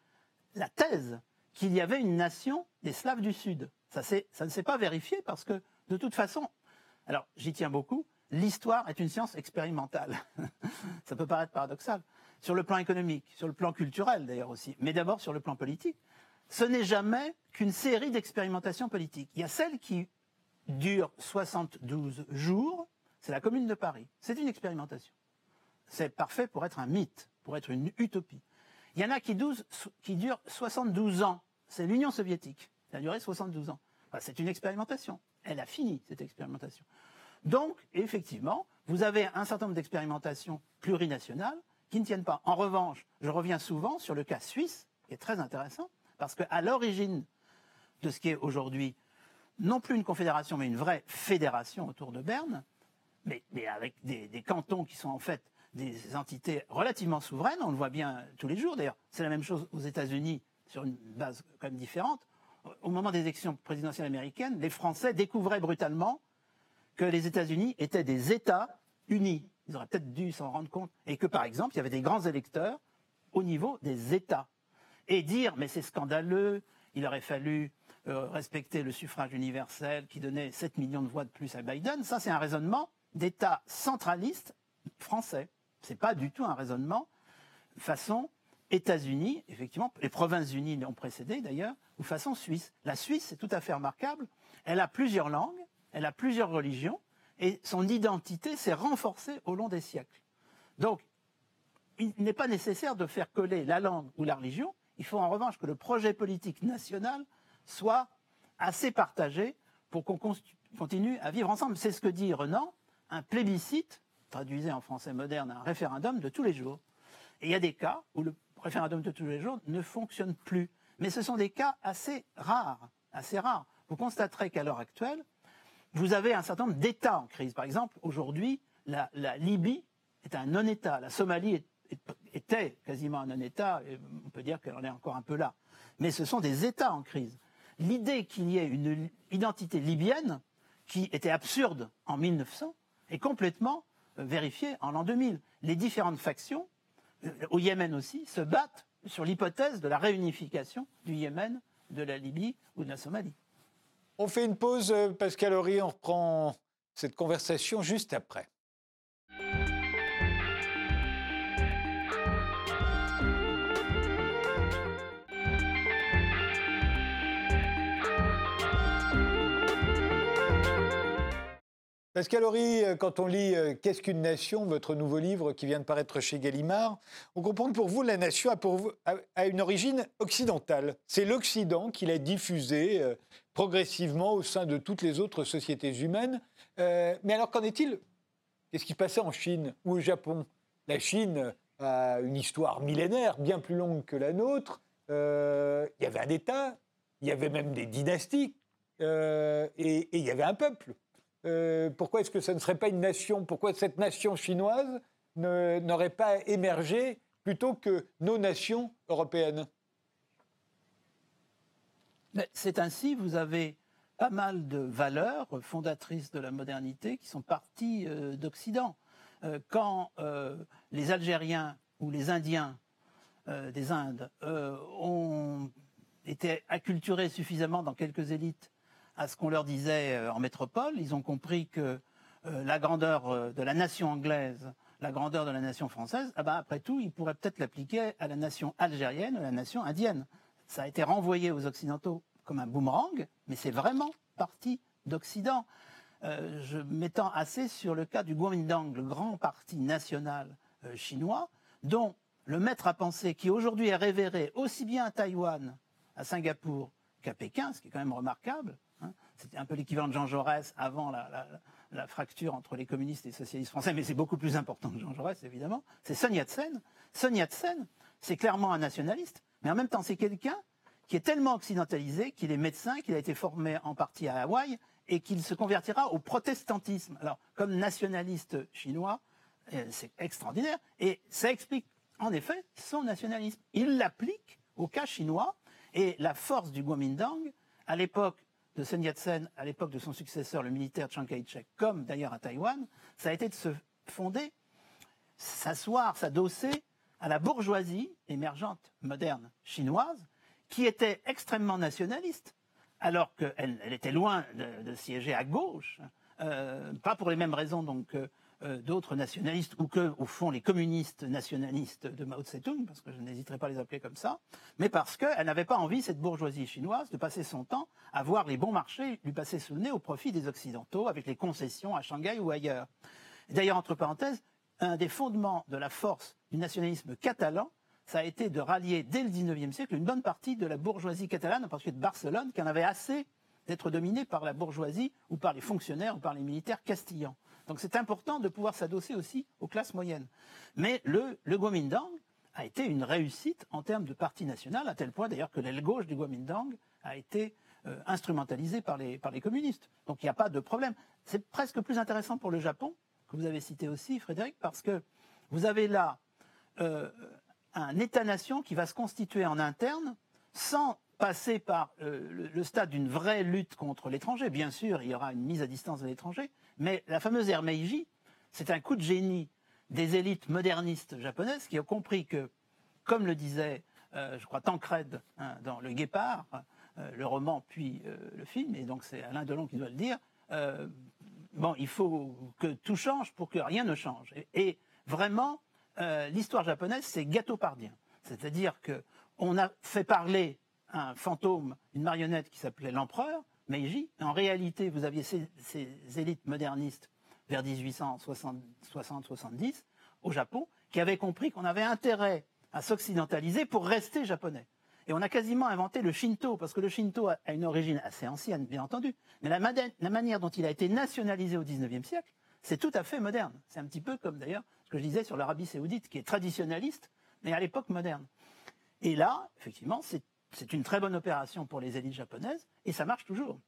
Speaker 2: la thèse qu'il y avait une nation des Slaves du Sud. Ça, ça ne s'est pas vérifié parce que, de toute façon, alors j'y tiens beaucoup, l'histoire est une science expérimentale. [LAUGHS] Ça peut paraître paradoxal. Sur le plan économique, sur le plan culturel d'ailleurs aussi, mais d'abord sur le plan politique, ce n'est jamais qu'une série d'expérimentations politiques. Il y a celle qui dure 72 jours, c'est la Commune de Paris. C'est une expérimentation. C'est parfait pour être un mythe, pour être une utopie. Il y en a qui, 12, qui durent 72 ans. C'est l'Union soviétique. Elle a duré 72 ans. C'est une expérimentation. Elle a fini, cette expérimentation. Donc, effectivement, vous avez un certain nombre d'expérimentations plurinationales qui ne tiennent pas. En revanche, je reviens souvent sur le cas suisse, qui est très intéressant, parce qu'à l'origine de ce qui est aujourd'hui non plus une confédération, mais une vraie fédération autour de Berne, mais, avec des, des, cantons qui sont en fait des entités relativement souveraines, on le voit bien tous les jours d'ailleurs. C'est la même chose aux États-Unis sur une base quand même différente. Au moment des élections présidentielles américaines, les Français découvraient brutalement que les États-Unis étaient des États unis. Ils auraient peut-être dû s'en rendre compte. Et que, par exemple, il y avait des grands électeurs au niveau des États. Et dire, mais c'est scandaleux, il aurait fallu euh, respecter le suffrage universel qui donnait 7 millions de voix de plus à Biden, ça c'est un raisonnement d'État centraliste français. C'est pas du tout un raisonnement façon États-Unis, effectivement, les Provinces-Unies l'ont précédé d'ailleurs, ou façon suisse. La Suisse, c'est tout à fait remarquable. Elle a plusieurs langues, elle a plusieurs religions, et son identité s'est renforcée au long des siècles. Donc, il n'est pas nécessaire de faire coller la langue ou la religion. Il faut en revanche que le projet politique national soit assez partagé pour qu'on continue à vivre ensemble. C'est ce que dit Renan, un plébiscite, traduisé en français moderne, un référendum de tous les jours. Et il y a des cas où le référendum de tous les jours ne fonctionne plus. Mais ce sont des cas assez rares, assez rares. Vous constaterez qu'à l'heure actuelle, vous avez un certain nombre d'États en crise. Par exemple, aujourd'hui, la, Libye est un non-État. La Somalie était quasiment un non-État. On peut dire qu'elle en est encore un peu là. Mais ce sont des États en crise. L'idée qu'il y ait une identité libyenne, qui était absurde en 1900, est complètement euh, vérifiée en l'an 2000. Les différentes factions, euh, au Yémen aussi, se battent sur l'hypothèse de la réunification du Yémen, de la Libye ou de la Somalie.
Speaker 1: On fait une pause, euh, Pascal Horry, on reprend cette conversation juste après. Pascal Horry, euh, quand on lit euh, Qu'est-ce qu'une nation, votre nouveau livre qui vient de paraître chez Gallimard, on comprend que pour vous, la nation a, une origine occidentale. C'est l'Occident qui l'a diffusée euh, progressivement au sein de toutes les autres sociétés humaines. mais alors, qu'en est-il? Qu'est-ce qui passait en Chine ou au Japon? La Chine a une histoire millénaire, bien plus longue que la nôtre. Il y avait un État, il y avait même des dynasties, et il y avait un peuple. Euh, pourquoi est-ce que ce ne serait pas une nation Pourquoi cette nation chinoise n'aurait pas émergé plutôt que nos nations européennes?
Speaker 2: C'est ainsi, vous avez pas mal de valeurs fondatrices de la modernité qui sont parties euh, d'Occident. Euh, quand les Algériens ou les Indiens des Indes ont été acculturés suffisamment dans quelques élites à ce qu'on leur disait euh, en métropole. Ils ont compris que euh, la grandeur euh, de la nation anglaise, la grandeur de la nation française, ah ben, après tout, ils pourraient peut-être l'appliquer à la nation algérienne, à la nation indienne. Ça a été renvoyé aux Occidentaux comme un boomerang, mais c'est vraiment parti d'Occident. je m'étends assez sur le cas du Kuomintang, le grand parti national chinois, dont le maître à penser, qui aujourd'hui est révéré aussi bien à Taïwan, à Singapour qu'à Pékin, ce qui est quand même remarquable. C'était un peu l'équivalent de Jean Jaurès avant la, fracture entre les communistes et les socialistes français, mais c'est beaucoup plus important que Jean Jaurès, évidemment. C'est Sun Yat-sen. Sun Yat-sen, c'est clairement un nationaliste, mais en même temps, c'est quelqu'un qui est tellement occidentalisé qu'il est médecin, qu'il a été formé en partie à Hawaï et qu'il se convertira au protestantisme. Alors, comme nationaliste chinois, euh, c'est extraordinaire. Et ça explique, en effet, son nationalisme. Il l'applique au cas chinois et la force du Kuomintang, à l'époque de Sun Yat-sen à l'époque de son successeur, le militaire Chiang Kai-shek, comme d'ailleurs à Taïwan, ça a été de se fonder, s'asseoir, s'adosser à la bourgeoisie émergente, moderne, chinoise, qui était extrêmement nationaliste, alors qu'elle elle était loin de, siéger à gauche, euh, pas pour les mêmes raisons donc euh, d'autres nationalistes, ou que, au fond, les communistes nationalistes de Mao Tse-tung, parce que je n'hésiterai pas à les appeler comme ça, mais parce qu'elle n'avait pas envie, cette bourgeoisie chinoise, de passer son temps à voir les bons marchés lui passer sous le nez au profit des Occidentaux, avec les concessions à Shanghai ou ailleurs. D'ailleurs, entre parenthèses, un des fondements de la force du nationalisme catalan, ça a été de rallier dès le XIXe siècle une bonne partie de la bourgeoisie catalane, en particulier de Barcelone, qui en avait assez d'être dominée par la bourgeoisie ou par les fonctionnaires ou par les militaires castillans. Donc c'est important de pouvoir s'adosser aussi aux classes moyennes. Mais le, le a été une réussite en termes de parti national, à tel point d'ailleurs que l'aile gauche du Kuomintang a été euh, instrumentalisée par les, par les communistes. Donc il n'y a pas de problème. C'est presque plus intéressant pour le Japon, que vous avez cité aussi, Frédéric, parce que vous avez là euh, un État-nation qui va se constituer en interne sans passer par euh, le, stade d'une vraie lutte contre l'étranger. Bien sûr, il y aura une mise à distance de l'étranger, mais la fameuse ère Meiji, c'est un coup de génie des élites modernistes japonaises qui ont compris que, comme le disait, euh, je crois, Tancred hein, dans Le Guépard, euh, le roman puis le film, et donc c'est Alain Delon qui doit le dire, bon, il faut que tout change pour que rien ne change. Et, vraiment, l'histoire japonaise, c'est gâteau par bien. C'est-à-dire qu'on a fait parler un fantôme, une marionnette qui s'appelait l'empereur, Meiji. En réalité, vous aviez ces, élites modernistes vers 1860-70 au Japon qui avaient compris qu'on avait intérêt à s'occidentaliser pour rester japonais. Et on a quasiment inventé le Shinto, parce que le Shinto a une origine assez ancienne, bien entendu, mais la, la manière dont il a été nationalisé au XIXe siècle, c'est tout à fait moderne. C'est un petit peu comme d'ailleurs ce que je disais sur l'Arabie saoudite, qui est traditionnaliste, mais à l'époque moderne. Et là, effectivement, c'est une très bonne opération pour les élites japonaises, et ça marche toujours.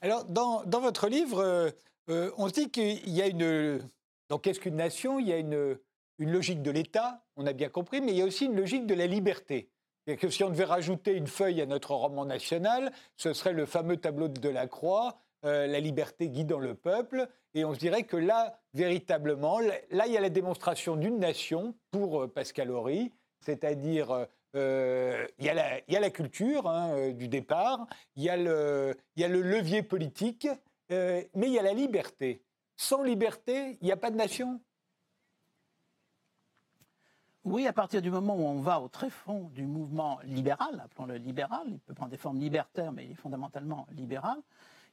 Speaker 1: Alors, dans, votre livre, euh, euh, on dit qu'il y a une... Donc, qu'est-ce qu'une nation Il y a une, une logique de l'État, on a bien compris, mais il y a aussi une logique de la liberté. Et que si on devait rajouter une feuille à notre roman national, ce serait le fameux tableau de Delacroix, euh, La liberté guidant le peuple. Et on se dirait que là, véritablement, là, il y a la démonstration d'une nation pour euh, Pascal Horry, c'est-à-dire euh, il, y a la, culture hein, du départ, il y, a le, il y, a le, levier politique, mais il y a la liberté. Sans liberté, il n'y a pas de nation.
Speaker 2: Oui, à partir du moment où on va au très fond du mouvement libéral, appelons-le libéral, il peut prendre des formes libertaires, mais il est fondamentalement libéral,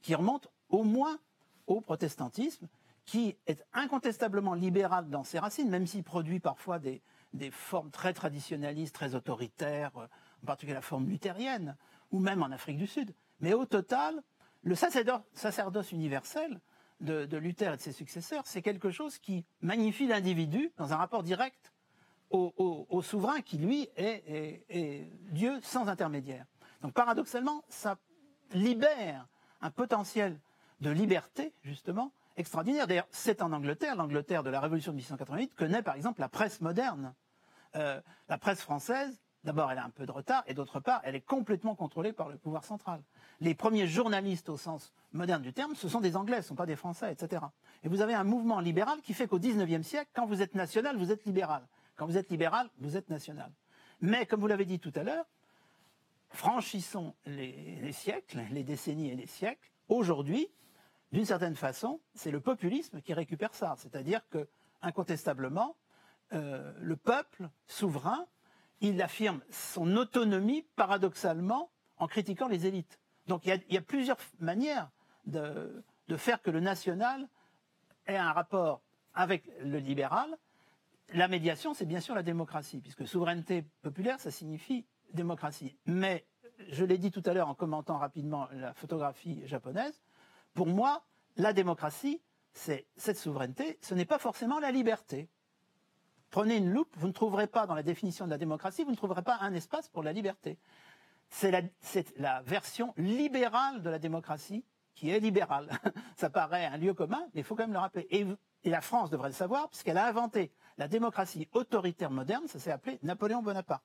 Speaker 2: qui remonte au moins au protestantisme, qui est incontestablement libéral dans ses racines, même s'il produit parfois des, formes très traditionnalistes, très autoritaires, en particulier la forme luthérienne, ou même en Afrique du Sud. Mais au total, le sacerdoce, universel de, Luther et de ses successeurs, c'est quelque chose qui magnifie l'individu dans un rapport direct au, souverain qui, lui, est, Dieu sans intermédiaire. Donc paradoxalement, ça libère un potentiel de liberté, justement, extraordinaire. D'ailleurs, c'est en Angleterre, l'Angleterre de la Révolution de 1888, que naît par exemple la presse moderne. Euh, la presse française, d'abord, elle a un peu de retard, et d'autre part, elle est complètement contrôlée par le pouvoir central. Les premiers journalistes au sens moderne du terme, ce sont des Anglais, ce ne sont pas des Français, etc. Et vous avez un mouvement libéral qui fait qu'au XIXe siècle, quand vous êtes national, vous êtes libéral. Quand vous êtes libéral, vous êtes national. Mais comme vous l'avez dit tout à l'heure, franchissons les, siècles, les décennies et les siècles. Aujourd'hui, d'une certaine façon, c'est le populisme qui récupère ça. C'est-à-dire que, incontestablement, euh, le peuple souverain, il affirme son autonomie paradoxalement en critiquant les élites. Donc il y a, plusieurs manières de, faire que le national ait un rapport avec le libéral la médiation, c'est bien sûr la démocratie, puisque souveraineté populaire, ça signifie démocratie. Mais, je l'ai dit tout à l'heure en commentant rapidement la photographie japonaise, pour moi, la démocratie, c'est cette souveraineté, ce n'est pas forcément la liberté. Prenez une loupe, vous ne trouverez pas dans la définition de la démocratie, vous ne trouverez pas un espace pour la liberté. C'est la, version libérale de la démocratie qui est libérale. [LAUGHS] Ça paraît un lieu commun, mais il faut quand même le rappeler. Et, la France devrait le savoir, puisqu'elle a inventé la démocratie autoritaire moderne, ça s'est appelé Napoléon Bonaparte.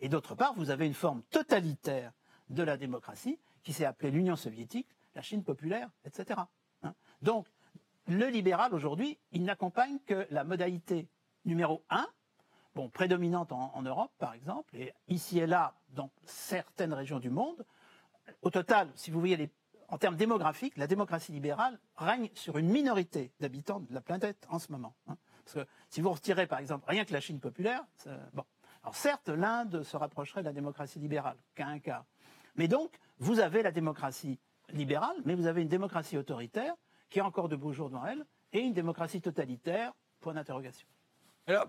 Speaker 2: Et d'autre part, vous avez une forme totalitaire de la démocratie qui s'est appelée l'Union soviétique, la Chine populaire, etc. Hein. Donc, le libéral aujourd'hui, il n'accompagne que la modalité numéro un, bon, prédominante en, Europe par exemple, et ici et là dans certaines régions du monde. Au total, si vous voyez en termes démographiques, la démocratie libérale règne sur une minorité d'habitants de la planète en ce moment. Hein. Parce que si vous retirez, par exemple, rien que la Chine populaire, bon. Alors certes, l'Inde se rapprocherait de la démocratie libérale, qu'à un. Mais donc, vous avez la démocratie libérale, mais vous avez une démocratie autoritaire qui est encore de beaux jours devant elle, et une démocratie totalitaire, point d'interrogation.
Speaker 1: Alors,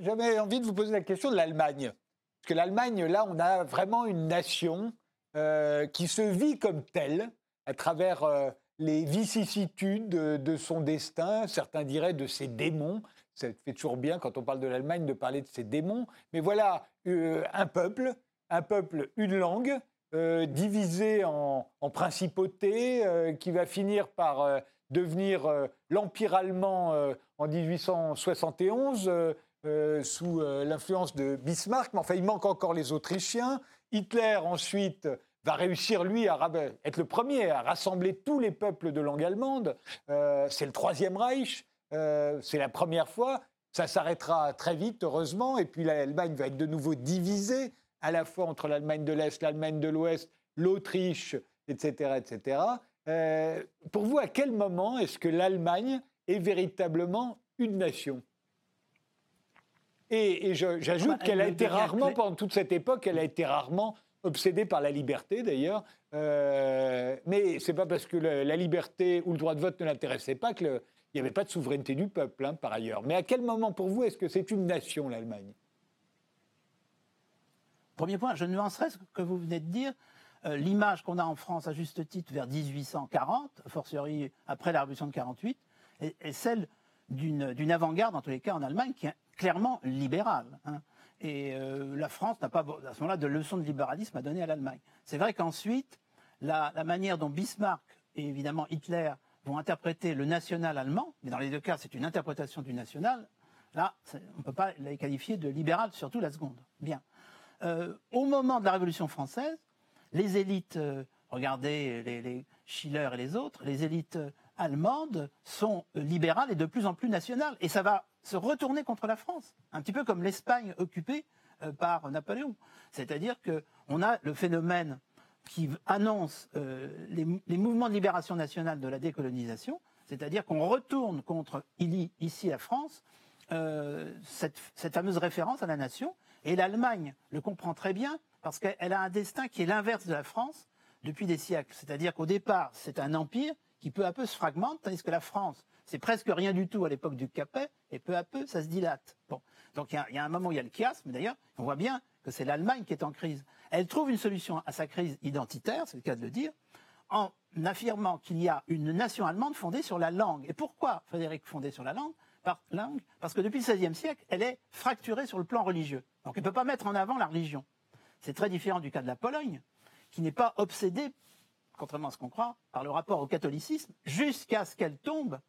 Speaker 1: j'avais envie de vous poser la question de l'Allemagne. Parce que l'Allemagne, là, on a vraiment une nation euh, qui se vit comme telle, à travers euh, les vicissitudes de, son destin, certains diraient de ses démons. Ça fait toujours bien quand on parle de l'Allemagne de parler de ses démons. Mais voilà, euh, un peuple, un peuple, une langue, divisé en, principautés, euh, qui va finir par devenir l'Empire allemand en 1871 sous l'influence de Bismarck. Mais enfin, il manque encore les Autrichiens. Hitler ensuite va réussir, lui, à être le premier à rassembler tous les peuples de langue allemande. Euh, c'est le Troisième Reich, euh, c'est la première fois. Ça s'arrêtera très vite, heureusement, et puis l'Allemagne va être de nouveau divisée, à la fois entre l'Allemagne de l'Est, l'Allemagne de l'Ouest, l'Autriche, etc. etc. Euh, pour vous, à quel moment est-ce que l'Allemagne est véritablement une nation? Et, j'ajoute
Speaker 2: Ah
Speaker 1: qu'elle a été rarement,
Speaker 2: clé.
Speaker 1: pendant toute cette époque, elle a été rarement obsédée par la liberté d'ailleurs. Euh, mais c'est pas parce que le- la liberté ou le droit de vote ne l'intéressait pas qu'il n'y avait pas de souveraineté du peuple, hein, par ailleurs. Mais à quel moment pour vous est-ce que c'est une nation, l'Allemagne?
Speaker 2: Premier point, je nuancerais ce que vous venez de dire. Euh, L'image qu'on a en France, à juste titre, vers 1840, a fortiori après la Révolution de 48, est, celle d'une avant-garde, en tous les cas en Allemagne, qui est clairement libérale. hein. Et euh, la France n'a pas, à ce moment-là, de leçon de libéralisme à donner à l'Allemagne. C'est vrai qu'ensuite, la, manière dont Bismarck et évidemment Hitler vont interpréter le national allemand, mais dans les deux cas, c'est une interprétation du national, là, on ne peut pas les qualifier de libéral, surtout la seconde. Bien. Euh, au moment de la Révolution française, les élites, euh, regardez les, les Schiller et les autres, les élites euh, allemandes sont euh, libérales et de plus en plus nationales. Et ça va se retourner contre la France, un petit peu comme l'Espagne occupée euh, par Napoléon. C'est-à-dire qu'on a le phénomène qui annonce euh, les, mouvements de libération nationale de la décolonisation, c'est-à-dire qu'on retourne contre ici la France euh, cette fameuse référence à la nation. Et l'Allemagne le comprend très bien parce qu'elle a un destin qui est l'inverse de la France depuis des siècles. C'est-à-dire qu'au départ, c'est un empire qui peu à peu se fragmente, tandis que la France, c'est presque rien du tout à l'époque du Capet, et peu à peu, ça se dilate. Bon. Donc il y, a- un moment où il y a le chiasme, d'ailleurs, on voit bien que c'est l'Allemagne qui est en crise. Elle trouve une solution à sa crise identitaire, c'est le cas de le dire, en affirmant qu'il y a une nation allemande fondée sur la langue. Et pourquoi, Frédéric, fondée sur la langue? Par langue? Parce que depuis le XVIe siècle, elle est fracturée sur le plan religieux. Donc elle ne peut pas mettre en avant la religion. C'est très différent du cas de la Pologne, qui n'est pas obsédée, contrairement à ce qu'on croit, par le rapport au catholicisme, jusqu'à ce qu'elle tombe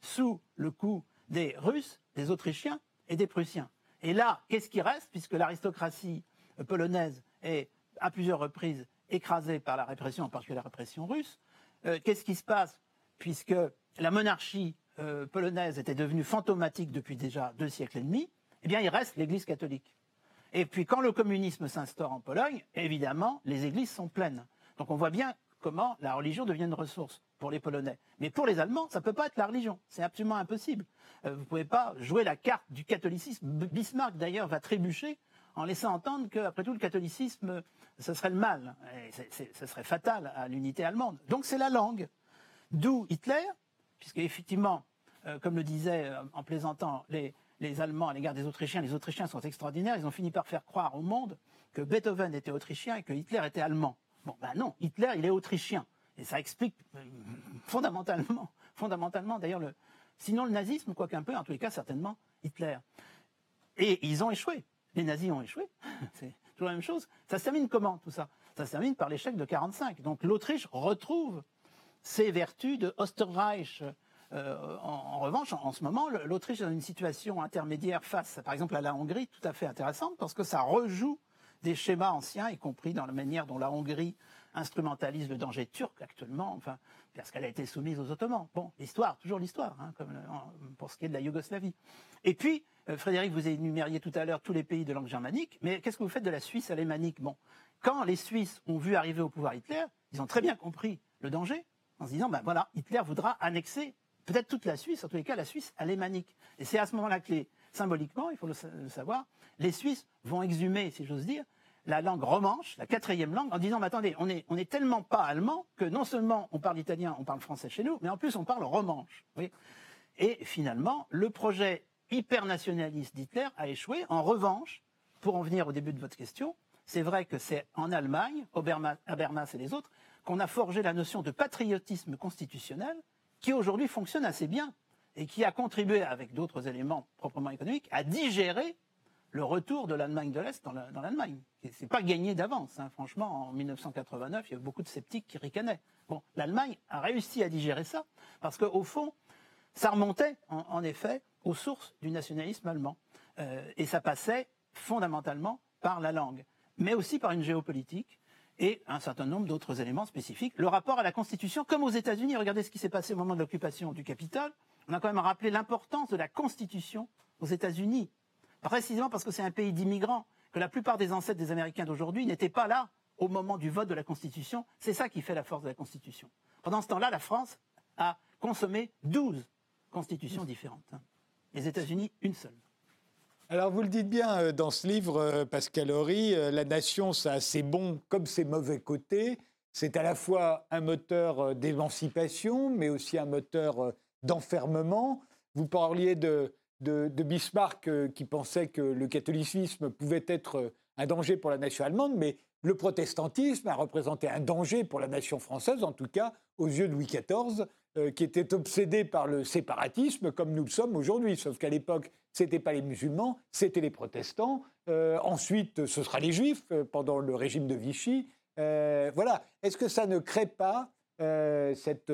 Speaker 2: sous le coup des Russes, des Autrichiens et des Prussiens. Et là, qu'est-ce qui reste, puisque l'aristocratie polonaise est à plusieurs reprises écrasée par la répression, en particulier la répression russe euh, Qu'est-ce qui se passe, puisque la monarchie euh, polonaise était devenue fantomatique depuis déjà deux siècles et demi? Eh bien, il reste l'Église catholique. Et puis quand le communisme s'instaure en Pologne, évidemment, les églises sont pleines. Donc on voit bien comment la religion devient une ressource pour les Polonais. Mais pour les Allemands, ça ne peut pas être la religion. C'est absolument impossible. Euh, vous ne pouvez pas jouer la carte du catholicisme. Bismarck, d'ailleurs, va trébucher en laissant entendre qu'après tout, le catholicisme, ce serait le mal. Et ce serait fatal à l'unité allemande. Donc c'est la langue. D'où Hitler, puisque effectivement, euh, comme le disait euh, en plaisantant les, les Allemands à l'égard des Autrichiens, les Autrichiens sont extraordinaires, ils ont fini par faire croire au monde que Beethoven était autrichien et que Hitler était allemand. Bon, ben non, Hitler, il est autrichien. Et ça explique euh, [LAUGHS] fondamentalement, [LAUGHS] fondamentalement d'ailleurs, le, sinon le nazisme, quoique un peu, en tous les cas, certainement, Hitler. Et ils ont échoué. Les nazis ont échoué. [LAUGHS] C'est toujours la même chose. Ça se termine comment, tout ça? Ça se termine par l'échec de 45. Donc l'Autriche retrouve ses vertus de Osterreich. Euh, en, revanche, en, ce moment, l'Autriche est dans une situation intermédiaire face, par exemple, à la Hongrie, tout à fait intéressante, parce que ça rejoue des schémas anciens, y compris dans la manière dont la Hongrie instrumentalise le danger turc actuellement, enfin, parce qu'elle a été soumise aux Ottomans. Bon, l'histoire, toujours l'histoire, hein, comme en- pour ce qui est de la Yougoslavie. Et puis, euh, Frédéric, vous énumériez tout à l'heure tous les pays de langue germanique, mais qu'est-ce que vous faites de la Suisse alémanique? Bon, quand les Suisses ont vu arriver au pouvoir Hitler, ils ont très bien compris le danger, en se disant, ben voilà, Hitler voudra annexer peut-être toute la Suisse, en tous les cas la Suisse alémanique. Et c'est à ce moment-là que, les, symboliquement, il faut le, sa- le savoir, les Suisses vont exhumer, si j'ose dire, la langue romanche, la quatrième langue, en disant, mais attendez, on est, on est tellement pas allemand que non seulement on parle italien, on parle français chez nous, mais en plus on parle romanche. Et finalement, le projet hyper nationaliste d'Hitler a échoué. En revanche, pour en venir au début de votre question, c'est vrai que c'est en Allemagne, Oberma- Habermas et les autres, qu'on a forgé la notion de patriotisme constitutionnel qui aujourd'hui fonctionne assez bien et qui a contribué, avec d'autres éléments proprement économiques, à digérer le retour de l'Allemagne de l'Est dans la- dans l'Allemagne. Ce n'est pas gagné d'avance. hein. Franchement, en 1989, il y a eu beaucoup de sceptiques qui ricanaient. Bon, l'Allemagne a réussi à digérer ça parce qu'au fond, ça remontait en, en effet aux sources du nationalisme allemand. Euh, et ça passait fondamentalement par la langue, mais aussi par une géopolitique et un certain nombre d'autres éléments spécifiques. Le rapport à la Constitution, comme aux États-Unis, regardez ce qui s'est passé au moment de l'occupation du Capitole, on a quand même rappelé l'importance de la Constitution aux États-Unis, précisément parce que c'est un pays d'immigrants, que la plupart des ancêtres des Américains d'aujourd'hui n'étaient pas là au moment du vote de la Constitution. C'est ça qui fait la force de la Constitution. Pendant ce temps-là, la France a consommé 12 constitutions différentes. Les États-Unis, une seule.
Speaker 1: Alors vous le dites bien euh, dans ce livre, euh, Pascal Horry, euh, la nation, ça a ses bons comme ses mauvais côtés. C'est à la fois un moteur d'émancipation, mais aussi un moteur d'enfermement. Vous parliez de, de, Bismarck qui pensait que le catholicisme pouvait être un danger pour la nation allemande, mais le protestantisme a représenté un danger pour la nation française, en tout cas aux yeux de Louis XIV, qui était obsédé par le séparatisme, comme nous le sommes aujourd'hui. Sauf qu'à l'époque, ce n'étaient pas les musulmans, c'était les protestants. Euh, ensuite, ce sera les juifs euh, pendant le régime de Vichy. Euh, voilà. Est-ce que ça ne crée pas cette,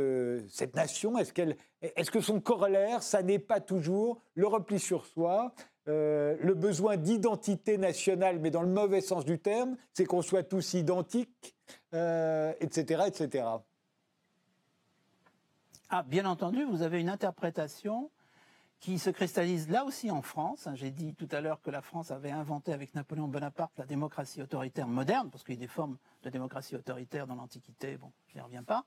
Speaker 1: nation? Est-ce est que son corollaire, ça n'est pas toujours le repli sur soi, le besoin d'identité nationale, mais dans le mauvais sens du terme, c'est qu'on soit tous identiques, etc., etc.
Speaker 2: Ah, bien entendu, vous avez une interprétation qui se cristallise là aussi en France. J'ai dit tout à l'heure que la France avait inventé avec Napoléon Bonaparte la démocratie autoritaire moderne, parce qu'il y a des formes de démocratie autoritaire dans l'Antiquité, bon, je n'y reviens pas.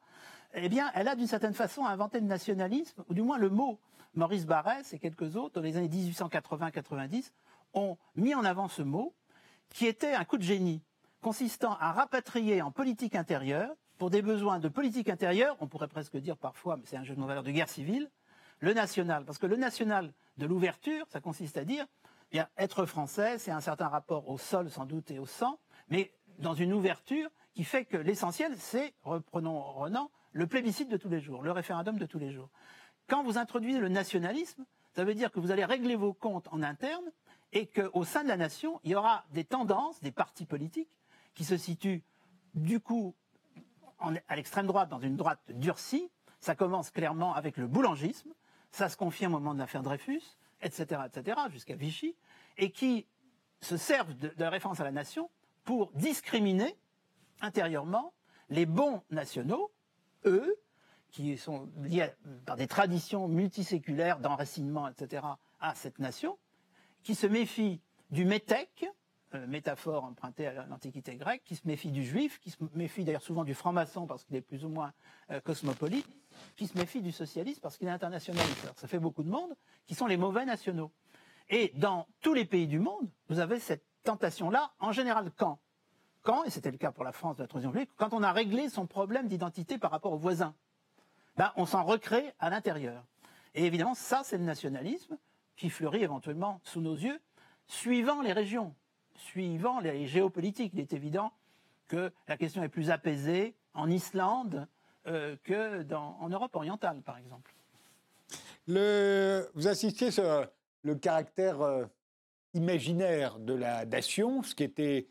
Speaker 2: Eh bien, elle a d'une certaine façon inventé le nationalisme, ou du moins le mot. Maurice Barrès et quelques autres, dans les années 1880-90, ont mis en avant ce mot, qui était un coup de génie, consistant à rapatrier en politique intérieure, pour des besoins de politique intérieure, on pourrait presque dire parfois, mais c'est un jeu de valeur de guerre civile, le national. Parce que le national de l'ouverture, ça consiste à dire, bien, être français, c'est un certain rapport au sol sans doute et au sang, mais dans une ouverture qui fait que l'essentiel, c'est, reprenons Renan, le plébiscite de tous les jours, le référendum de tous les jours. Quand vous introduisez le nationalisme, ça veut dire que vous allez régler vos comptes en interne et qu'au sein de la nation, il y aura des tendances, des partis politiques qui se situent du coup à l'extrême droite, dans une droite durcie. Ça commence clairement avec le boulangisme, ça se confirme au moment de l'affaire Dreyfus, etc., etc., jusqu'à Vichy, et qui se servent de, la référence à la nation pour discriminer intérieurement les bons nationaux, eux, qui sont liés par des traditions multiséculaires d'enracinement, etc., à cette nation, qui se méfient du métèque, euh, métaphore empruntée à l'Antiquité grecque, qui se méfie du juif, qui se méfie d'ailleurs souvent du franc-maçon parce qu'il est plus ou moins euh, cosmopolite, qui se méfie du socialiste parce qu'il est internationaliste. ça fait beaucoup de monde qui sont les mauvais nationaux. Et dans tous les pays du monde, vous avez cette tentation-là, en général quand? Quand, et c'était le cas pour la France de la Troisième République, quand on a réglé son problème d'identité par rapport aux voisins, ben, on s'en recrée à l'intérieur. Et évidemment, ça, c'est le nationalisme qui fleurit éventuellement sous nos yeux, suivant les régions suivant les géopolitiques. Il est évident que la question est plus apaisée en Islande euh, que en Europe orientale, par exemple.
Speaker 1: Le, vous insistiez sur le caractère euh, imaginaire de la nation, ce qui était,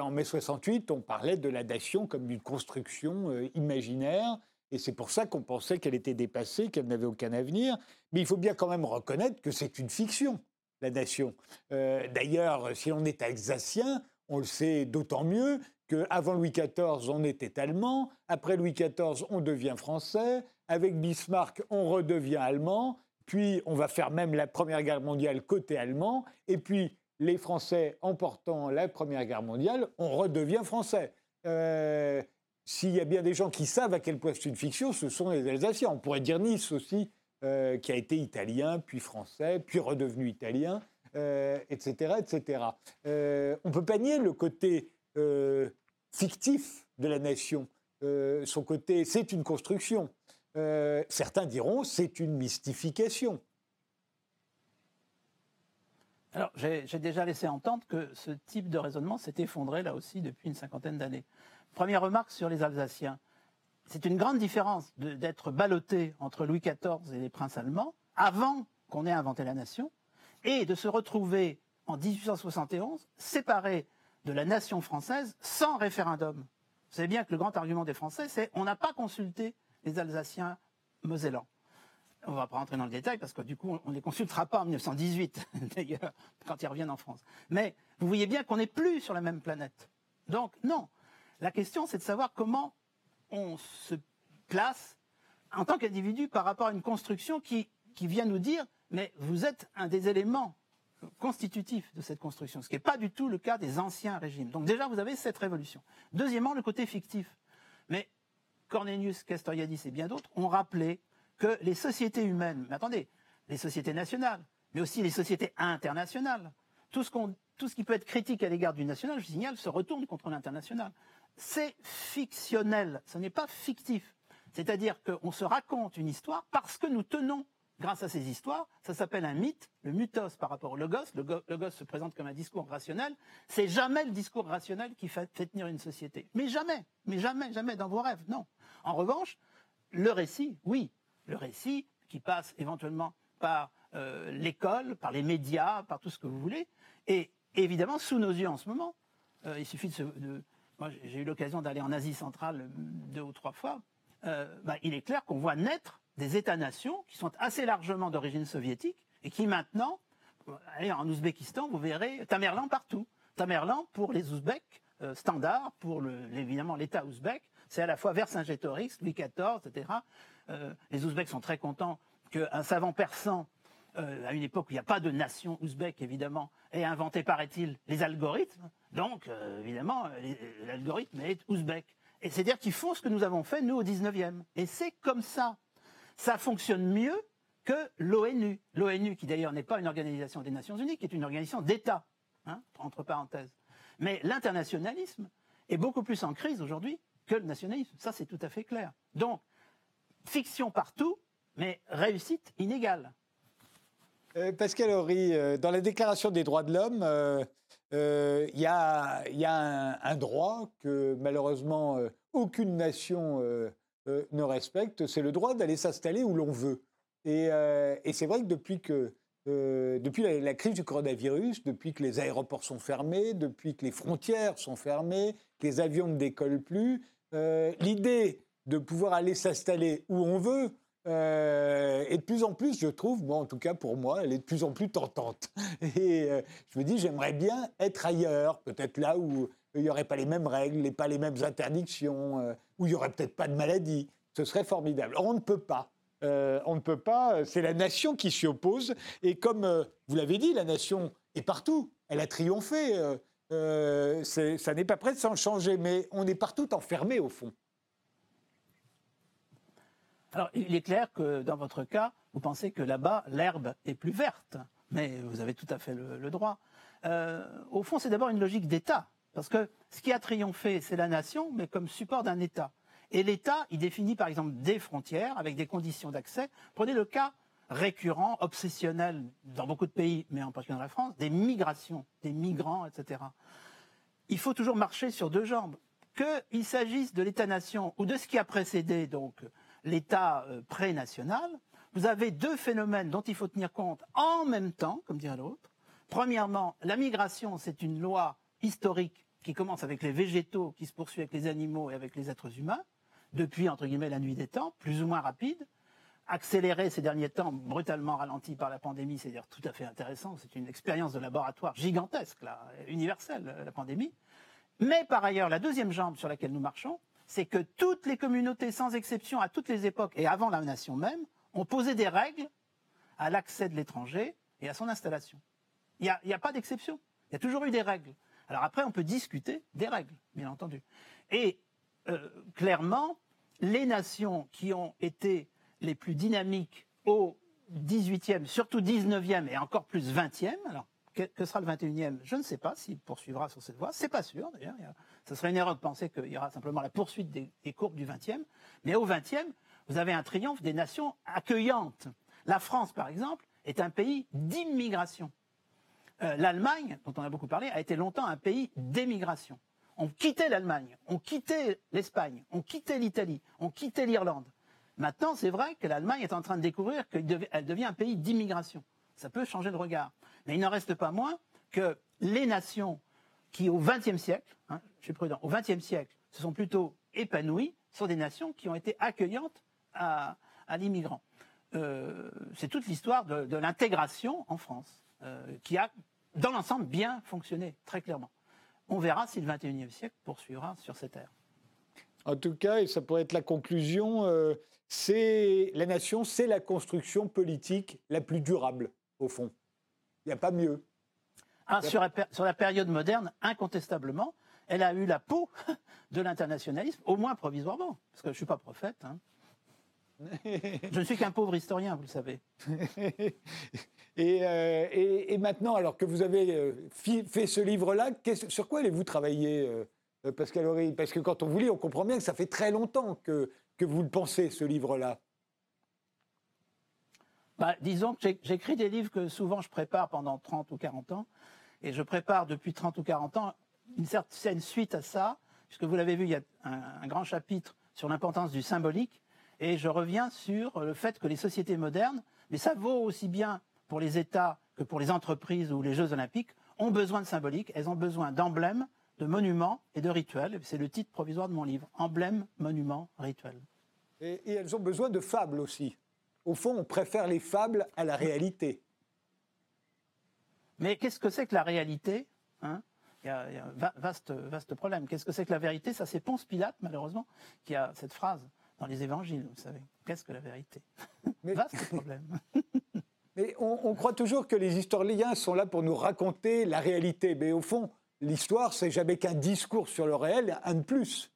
Speaker 1: en mai 68, on parlait de la nation comme d'une construction euh, imaginaire, et c'est pour ça qu'on pensait qu'elle était dépassée, qu'elle n'avait aucun avenir. Mais il faut bien quand même reconnaître que c'est une fiction la nation. Euh, d'ailleurs, si on est alsacien, on le sait d'autant mieux qu'avant Louis XIV, on était allemand, après Louis XIV, on devient français, avec Bismarck, on redevient allemand, puis on va faire même la Première Guerre mondiale côté allemand, et puis les Français emportant la Première Guerre mondiale, on redevient français. Euh, s'il y a bien des gens qui savent à quel point c'est une fiction, ce sont les Alsaciens. On pourrait dire Nice aussi, euh, qui a été italien, puis français, puis redevenu italien, etc. Euh, etc. Euh, on peut pas nier le côté fictif de la nation. son côté, c'est une construction. certains diront, c'est une mystification.
Speaker 2: Alors, j'ai déjà laissé entendre que ce type de raisonnement s'est effondré là aussi depuis une cinquantaine d'années. Première remarque sur les Alsaciens c'est une grande différence d'être ballotté entre Louis XIV et les princes allemands, avant qu'on ait inventé la nation, et de se retrouver en 1871 séparé de la nation française sans référendum. Vous savez bien que le grand argument des Français, c'est on n'a pas consulté les Alsaciens mosellans. On ne va pas rentrer dans le détail parce que du coup, on ne les consultera pas en 1918, [LAUGHS] d'ailleurs, quand ils reviennent en France. Mais vous voyez bien qu'on n'est plus sur la même planète. Donc, non. La question, c'est de savoir comment on se place en tant qu'individu par rapport à une construction qui, vient nous dire, mais vous êtes un des éléments constitutifs de cette construction, ce qui n'est pas du tout le cas des anciens régimes. Donc déjà, vous avez cette révolution. Deuxièmement, le côté fictif. Mais Cornelius Castoriadis et bien d'autres ont rappelé que les sociétés humaines, mais attendez, les sociétés nationales, mais aussi les sociétés internationales, tout ce, tout ce qui peut être critique à l'égard du national, je signale, se retourne contre l'international. C'est fictionnel, ce n'est pas fictif. C'est-à-dire qu'on se raconte une histoire parce que nous tenons grâce à ces histoires. Ça s'appelle un mythe, le mythos par rapport au logos. Le logos se présente comme un discours rationnel. C'est jamais le discours rationnel qui fait, tenir une société. Mais jamais, mais jamais, jamais dans vos rêves, non. En revanche, le récit, oui, le récit qui passe éventuellement par euh, l'école, par les médias, par tout ce que vous voulez, et évidemment sous nos yeux en ce moment. Euh, il suffit de, moi, j'ai eu l'occasion d'aller en Asie centrale deux ou trois fois. Euh, bah, il est clair qu'on voit naître des États-nations qui sont assez largement d'origine soviétique et qui maintenant, allez, en Ouzbékistan, vous verrez Tamerlan partout. Tamerlan pour les Ouzbeks, euh, standard, pour évidemment l'État ouzbek, c'est à la fois Vercingétorix, Louis XIV, etc. Euh, les Ouzbeks sont très contents qu'un savant persan, euh, à une époque où il n'y a pas de nation ouzbek, évidemment, ait inventé, paraît-il, les algorithmes. Donc, évidemment, l'algorithme est ouzbek. Et c'est-à-dire qu'ils font ce que nous avons fait, nous, au 19e. Et c'est comme ça ça fonctionne mieux que l'ONU. L'ONU, qui d'ailleurs n'est pas une organisation des Nations Unies, qui est une organisation d'État, hein, entre parenthèses. Mais l'internationalisme est beaucoup plus en crise aujourd'hui que le nationalisme. Ça, c'est tout à fait clair. Donc, fiction partout, mais réussite inégale.
Speaker 1: Euh, Pascal Horry, euh, dans la Déclaration des droits de l'homme, euh, il y, a, un, droit que malheureusement aucune nation ne respecte, c'est le droit d'aller s'installer où l'on veut. Et, c'est vrai que depuis que depuis la, crise du coronavirus, depuis que les aéroports sont fermés, depuis que les frontières sont fermées, que les avions ne décollent plus, l'idée de pouvoir aller s'installer où on veut est de plus en plus, je trouve, moi en tout cas pour moi, elle est de plus en plus tentante. [LAUGHS] Et je me dis, j'aimerais bien être ailleurs, peut-être là où il n'y aurait pas les mêmes règles, pas les mêmes interdictions, euh, où il n'y aurait peut-être pas de maladie. Ce serait formidable. Or, on ne peut pas. Euh, on ne peut pas. C'est la nation qui s'y oppose. Et comme euh, vous l'avez dit, la nation est partout. Elle a triomphé. ça n'est pas prêt de s'en changer. Mais on est partout enfermé, au fond.
Speaker 2: Alors, il est clair que dans votre cas, vous pensez que là-bas, l'herbe est plus verte. Mais vous avez tout à fait le droit. au fond, c'est d'abord une logique d'État. Parce que ce qui a triomphé, c'est la nation, mais comme support d'un État. Et l'État, il définit par exemple des frontières avec des conditions d'accès. Prenez le cas récurrent, obsessionnel dans beaucoup de pays, mais en particulier dans la France, des migrations, des migrants, etc. Il faut toujours marcher sur deux jambes. Qu'il s'agisse de l'État-nation ou de ce qui a précédé donc l'État euh, pré-national, vous avez deux phénomènes dont il faut tenir compte en même temps, comme dirait l'autre. Premièrement, la migration, c'est une loi historique qui commence avec les végétaux, qui se poursuit avec les animaux et avec les êtres humains, depuis, entre guillemets, la nuit des temps, plus ou moins rapide, accéléré ces derniers temps, brutalement ralenti par la pandémie, c'est-à-dire tout à fait intéressant, c'est une expérience de laboratoire gigantesque, là, universelle, la pandémie. Mais par ailleurs, la deuxième jambe sur laquelle nous marchons, c'est que toutes les communautés, sans exception, à toutes les époques et avant la nation même, ont posé des règles à l'accès de l'étranger et à son installation. Il n'y a, pas d'exception. Il y a toujours eu des règles. Alors après, on peut discuter des règles, bien entendu. Et euh, clairement, les nations qui ont été les plus dynamiques au 18e, surtout 19e et encore plus 20e, alors que, sera le 21e Je ne sais pas s'il poursuivra sur cette voie. C'est pas sûr d'ailleurs. Ce serait une erreur de penser qu'il y aura simplement la poursuite des, courbes du 20e. Mais au 20e, vous avez un triomphe des nations accueillantes. La France, par exemple, est un pays d'immigration. Euh, l'Allemagne, dont on a beaucoup parlé, a été longtemps un pays d'émigration. On quittait l'Allemagne, on quittait l'Espagne, on quittait l'Italie, on quittait l'Irlande. Maintenant, c'est vrai que l'Allemagne est en train de découvrir qu'elle devient un pays d'immigration. Ça peut changer de regard. Mais il n'en reste pas moins que les nations qui, au XXe siècle, hein, je suis prudent, au XXe siècle, se sont plutôt épanouies, sont des nations qui ont été accueillantes à, l'immigrant. Euh, c'est toute l'histoire de l'intégration en France. Euh, qui a, dans l'ensemble, bien fonctionné, très clairement. On verra si le XXIe siècle poursuivra sur cette ère.
Speaker 1: En tout cas, et ça pourrait être la conclusion, euh, c'est la nation, c'est la construction politique la plus durable, au fond. Il n'y a pas mieux.
Speaker 2: Ah, sur, la, sur, la, période moderne, incontestablement, elle a eu la peau [LAUGHS] de l'internationalisme, au moins provisoirement, parce que je ne suis pas prophète. Hein. [LAUGHS] Je ne suis qu'un pauvre historien, vous le savez. [LAUGHS]
Speaker 1: Euh, et, maintenant, alors que vous avez euh, fait ce livre-là, sur quoi allez-vous travailler, euh, Pascal Horry? Parce que quand on vous lit, on comprend bien que ça fait très longtemps que, que vous le pensez, ce livre-là.
Speaker 2: Bah, disons que j'écris des livres que souvent je prépare pendant 30 ou 40 ans. Et je prépare depuis 30 ou 40 ans une certaine suite à ça, puisque vous l'avez vu, il y a un grand chapitre sur l'importance du symbolique. Et je reviens sur le fait que les sociétés modernes, mais ça vaut aussi bien pour les États que pour les entreprises ou les Jeux olympiques, ont besoin de symbolique, elles ont besoin d'emblèmes, de monuments et de rituels. C'est le titre provisoire de mon livre, Emblèmes, monuments, rituels.
Speaker 1: Et, elles ont besoin de fables aussi. Au fond, on préfère les fables à la réalité.
Speaker 2: Mais qu'est-ce que c'est que la réalité hein? Il y, a, un vaste, vaste problème. Qu'est-ce que c'est que la vérité? Ça, c'est Ponce Pilate, malheureusement, qui a cette phrase dans les évangiles, vous savez. Qu'est-ce que la vérité? Mais... Vaste problème. [LAUGHS]
Speaker 1: Mais on, croit toujours que les historiens sont là pour nous raconter la réalité. Mais au fond, l'histoire, c'est jamais qu'un discours sur le réel, un de plus.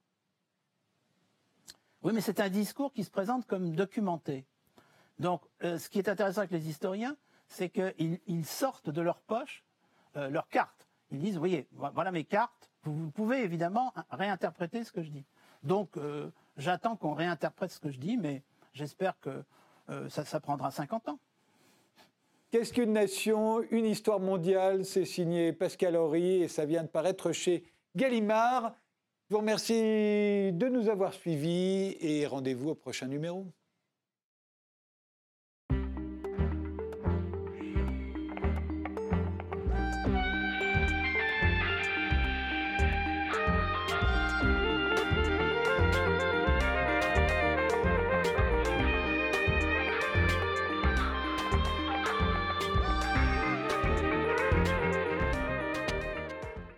Speaker 2: Oui, mais c'est un discours qui se présente comme documenté. Donc, euh, ce qui est intéressant avec les historiens, c'est qu'ils sortent de leur poche euh, leurs cartes. Ils disent, voyez, voilà mes cartes, vous, pouvez évidemment réinterpréter ce que je dis. Donc, euh, j'attends qu'on réinterprète ce que je dis, mais j'espère que euh, ça, prendra 50 ans.
Speaker 1: Qu'est-ce qu'une nation Une histoire mondiale, c'est signé Pascal Horry et ça vient de paraître chez Gallimard. Je vous remercie de nous avoir suivis et rendez-vous au prochain numéro.